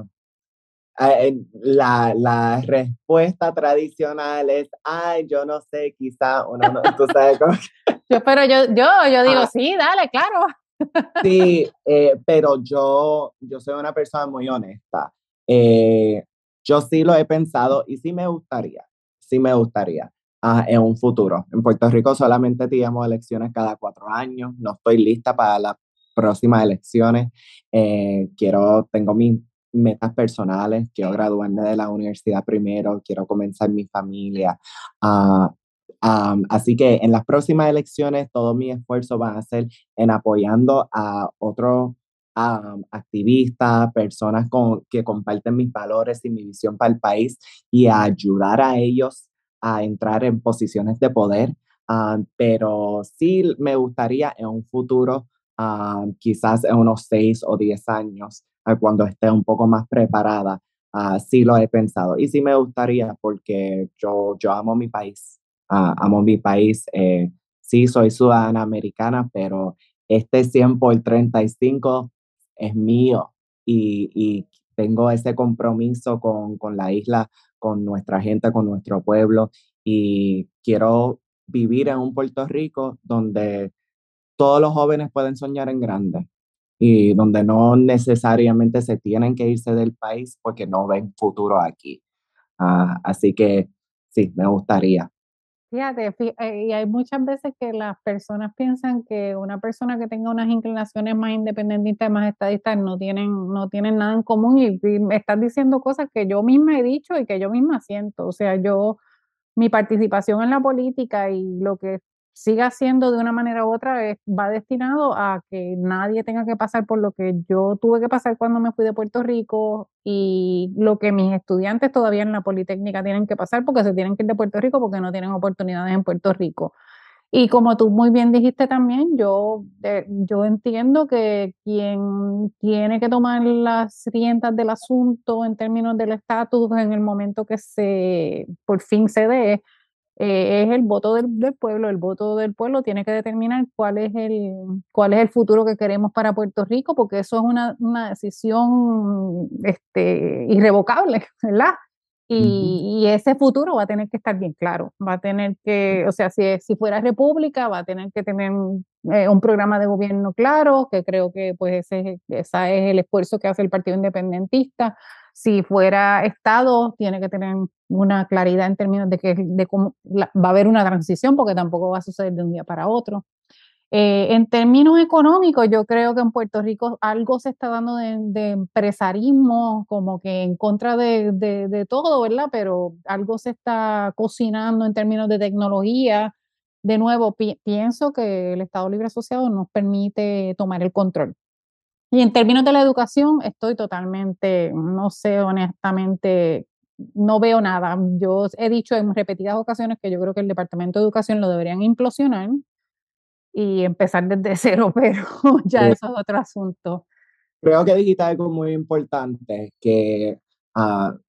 Speaker 3: la, la, respuesta tradicional es, ay, yo no sé, quizá uno no, tú sabes cómo.
Speaker 2: yo, pero yo, yo, yo digo, ah. sí, dale, claro.
Speaker 3: sí, eh, pero yo, yo soy una persona muy honesta. Eh, yo sí lo he pensado y sí me gustaría, sí me gustaría ah, en un futuro. En Puerto Rico solamente tenemos elecciones cada cuatro años, no estoy lista para las próximas elecciones. Eh, quiero, tengo mi metas personales, quiero graduarme de la universidad primero, quiero comenzar mi familia. Ah, así que en las próximas elecciones todo mi esfuerzo va a ser en apoyando a otros activistas, personas con, que comparten mis valores y mi visión para el país y a ayudar a ellos a entrar en posiciones de poder. pero sí me gustaría en un futuro, quizás en unos seis o diez años, cuando esté un poco más preparada, uh, sí lo he pensado. Y sí me gustaría porque yo, yo amo mi país, uh, amo mi país. Eh, sí, soy ciudadana americana, pero este 100 por 35 es mío y, y tengo ese compromiso con, con la isla, con nuestra gente, con nuestro pueblo y quiero vivir en un Puerto Rico donde todos los jóvenes pueden soñar en grande y donde no necesariamente se tienen que irse del país porque no ven futuro aquí. Ah, así que sí, me gustaría.
Speaker 2: Fíjate, eh, y hay muchas veces que las personas piensan que una persona que tenga unas inclinaciones más independentistas, más estadistas, no tienen, no tienen nada en común y, me estás diciendo cosas que yo misma he dicho y que yo misma siento. O sea, yo mi participación en la política y lo que siga siendo de una manera u otra es, va destinado a que nadie tenga que pasar por lo que yo tuve que pasar cuando me fui de Puerto Rico y lo que mis estudiantes todavía en la Politécnica tienen que pasar porque se tienen que ir de Puerto Rico porque no tienen oportunidades en Puerto Rico. Y como tú muy bien dijiste también, yo, eh, yo entiendo que quien tiene que tomar las riendas del asunto en términos del estatus en el momento que se por fin se dé, eh, es el voto del, pueblo. El voto del pueblo tiene que determinar cuál es, el, cuál es el futuro que queremos para Puerto Rico, porque eso es una, una decisión este, irrevocable, ¿verdad? Y, ese futuro va a tener que estar bien claro, va a tener que, o sea, si, si fuera república, va a tener que tener eh, un programa de gobierno claro, que creo que pues ese, ese es el esfuerzo que hace el Partido Independentista. Si fuera Estado, tiene que tener una claridad en términos de que cómo va a haber una transición, porque tampoco va a suceder de un día para otro. Eh, en términos económicos, yo creo que en Puerto Rico algo se está dando de, empresarismo, como que en contra de, todo, ¿verdad? Pero algo se está cocinando en términos de tecnología. De nuevo, pienso que el Estado Libre Asociado nos permite tomar el control. Y en términos de la educación, estoy totalmente, no sé, honestamente, no veo nada. Yo he dicho en repetidas ocasiones que yo creo que el Departamento de Educación lo deberían implosionar y empezar desde cero, pero ya eso es otro asunto.
Speaker 3: Creo que dijiste algo muy importante, que, uh,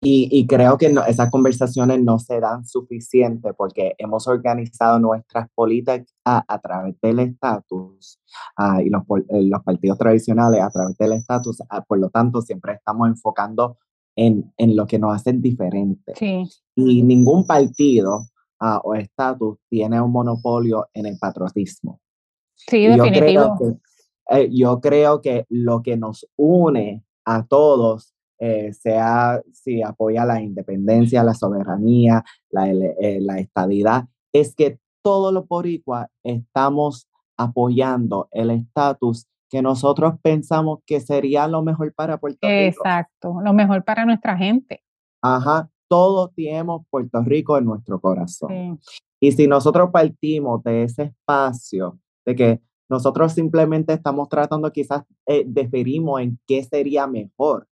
Speaker 3: y, y, creo que esas conversaciones no se dan suficiente porque hemos organizado nuestras políticas a, a través del estatus uh, y los, eh, los, partidos tradicionales a través del estatus, uh, por lo tanto siempre estamos enfocando en, en lo que nos hacen diferentes.
Speaker 2: Sí.
Speaker 3: Y ningún partido o estatus tiene un monopolio en el patriotismo.
Speaker 2: Sí, definitivo.
Speaker 3: Eh, yo creo, que, lo que nos une a todos, eh, sea si apoya la independencia, la soberanía, la, eh, la estadidad, es que todos los boricuas estamos apoyando el estatus que nosotros pensamos que sería lo mejor para Puerto Rico.
Speaker 2: Exacto, lo mejor para nuestra gente.
Speaker 3: Ajá, todos tenemos Puerto Rico en nuestro corazón. Y si nosotros partimos de ese espacio, de que nosotros simplemente estamos tratando, quizás eh, deferimos en qué sería mejor,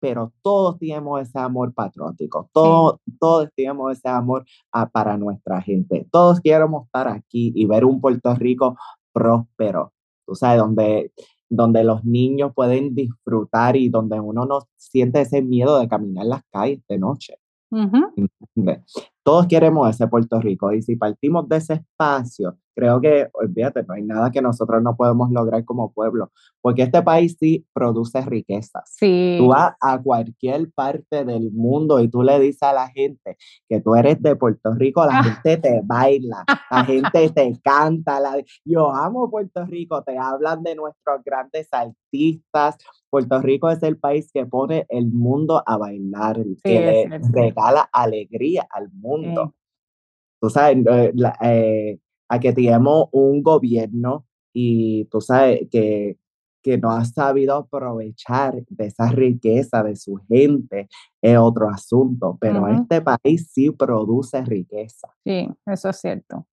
Speaker 3: pero todos tenemos ese amor patriótico, todos, todos tenemos ese amor ah, para nuestra gente, todos queremos estar aquí y ver un Puerto Rico próspero, tú sabes, donde, donde los niños pueden disfrutar y donde uno no siente ese miedo de caminar las calles de noche. Todos queremos ese Puerto Rico y si partimos de ese espacio, creo que, olvídate, no hay nada que nosotros no podemos lograr como pueblo, porque este país sí produce riquezas.
Speaker 2: Sí.
Speaker 3: Tú vas a cualquier parte del mundo y tú le dices a la gente que tú eres de Puerto Rico, la gente te baila, la gente te canta. La, yo amo Puerto Rico, te hablan de nuestros grandes artistas, Puerto Rico es el país que pone el mundo a bailar, que le regala alegría al mundo. Tú sabes, eh, eh, a que tenemos un gobierno y tú sabes que, que no ha sabido aprovechar de esa riqueza de su gente es otro asunto, pero este país sí produce riqueza.
Speaker 2: Sí, eso es cierto.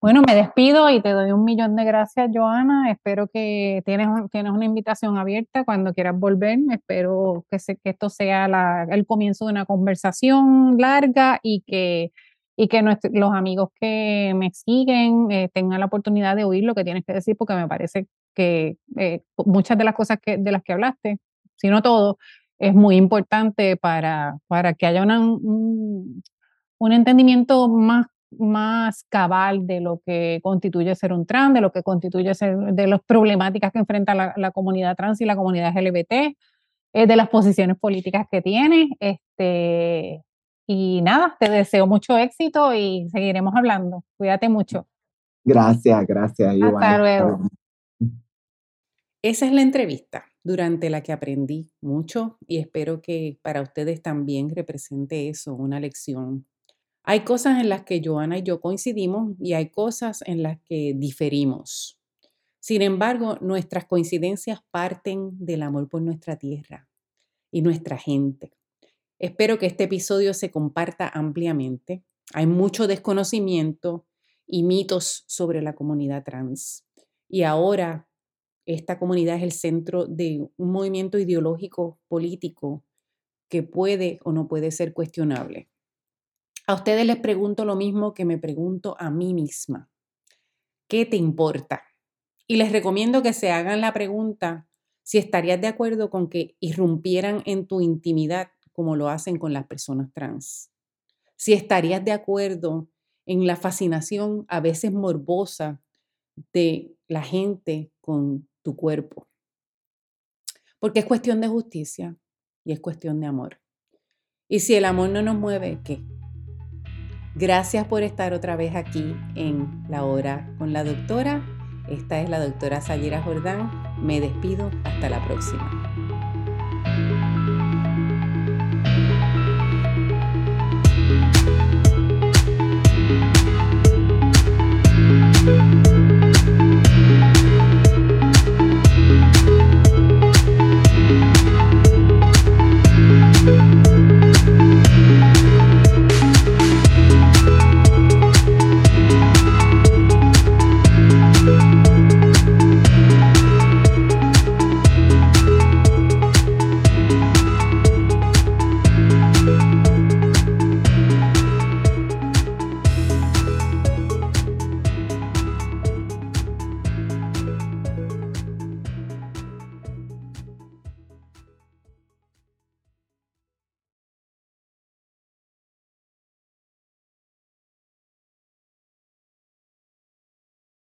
Speaker 2: Bueno, me despido y te doy un millón de gracias, Joana. Espero que tienes, tienes una invitación abierta cuando quieras volver. Espero que, que esto sea el comienzo de una conversación larga y que, y que los amigos que me siguen eh, tengan la oportunidad de oír lo que tienes que decir, porque me parece que eh, muchas de las cosas que, de las que hablaste, si no todo, es muy importante para, para que haya un, un entendimiento más más cabal de lo que constituye ser un trans, de lo que constituye ser, de las problemáticas que enfrenta la, comunidad trans y la comunidad LGBT, eh, de las posiciones políticas que tiene. Este, y nada, te deseo mucho éxito y seguiremos hablando. Cuídate mucho.
Speaker 3: Gracias, gracias.
Speaker 2: Hasta luego.
Speaker 1: Esa es la entrevista durante la que aprendí mucho y espero que para ustedes también represente eso, una lección hay cosas en las que Joana y yo coincidimos y hay cosas en las que diferimos. Sin embargo, nuestras coincidencias parten del amor por nuestra tierra y nuestra gente.
Speaker 2: Espero que este episodio se comparta ampliamente. Hay mucho desconocimiento y mitos sobre la comunidad trans. Y ahora esta comunidad es el centro de un movimiento ideológico político que puede o no puede ser cuestionable. A ustedes les pregunto lo mismo que me pregunto a mí misma. ¿Qué te importa? Y les recomiendo que se hagan la pregunta si estarías de acuerdo con que irrumpieran en tu intimidad como lo hacen con las personas trans. Si estarías de acuerdo en la fascinación a veces morbosa de la gente con tu cuerpo. Porque es cuestión de justicia y es cuestión de amor. Y si el amor no nos mueve, ¿qué? Gracias por estar otra vez aquí en La Hora con la Doctora. Esta es la doctora Sayira Jordán. Me despido. Hasta la próxima.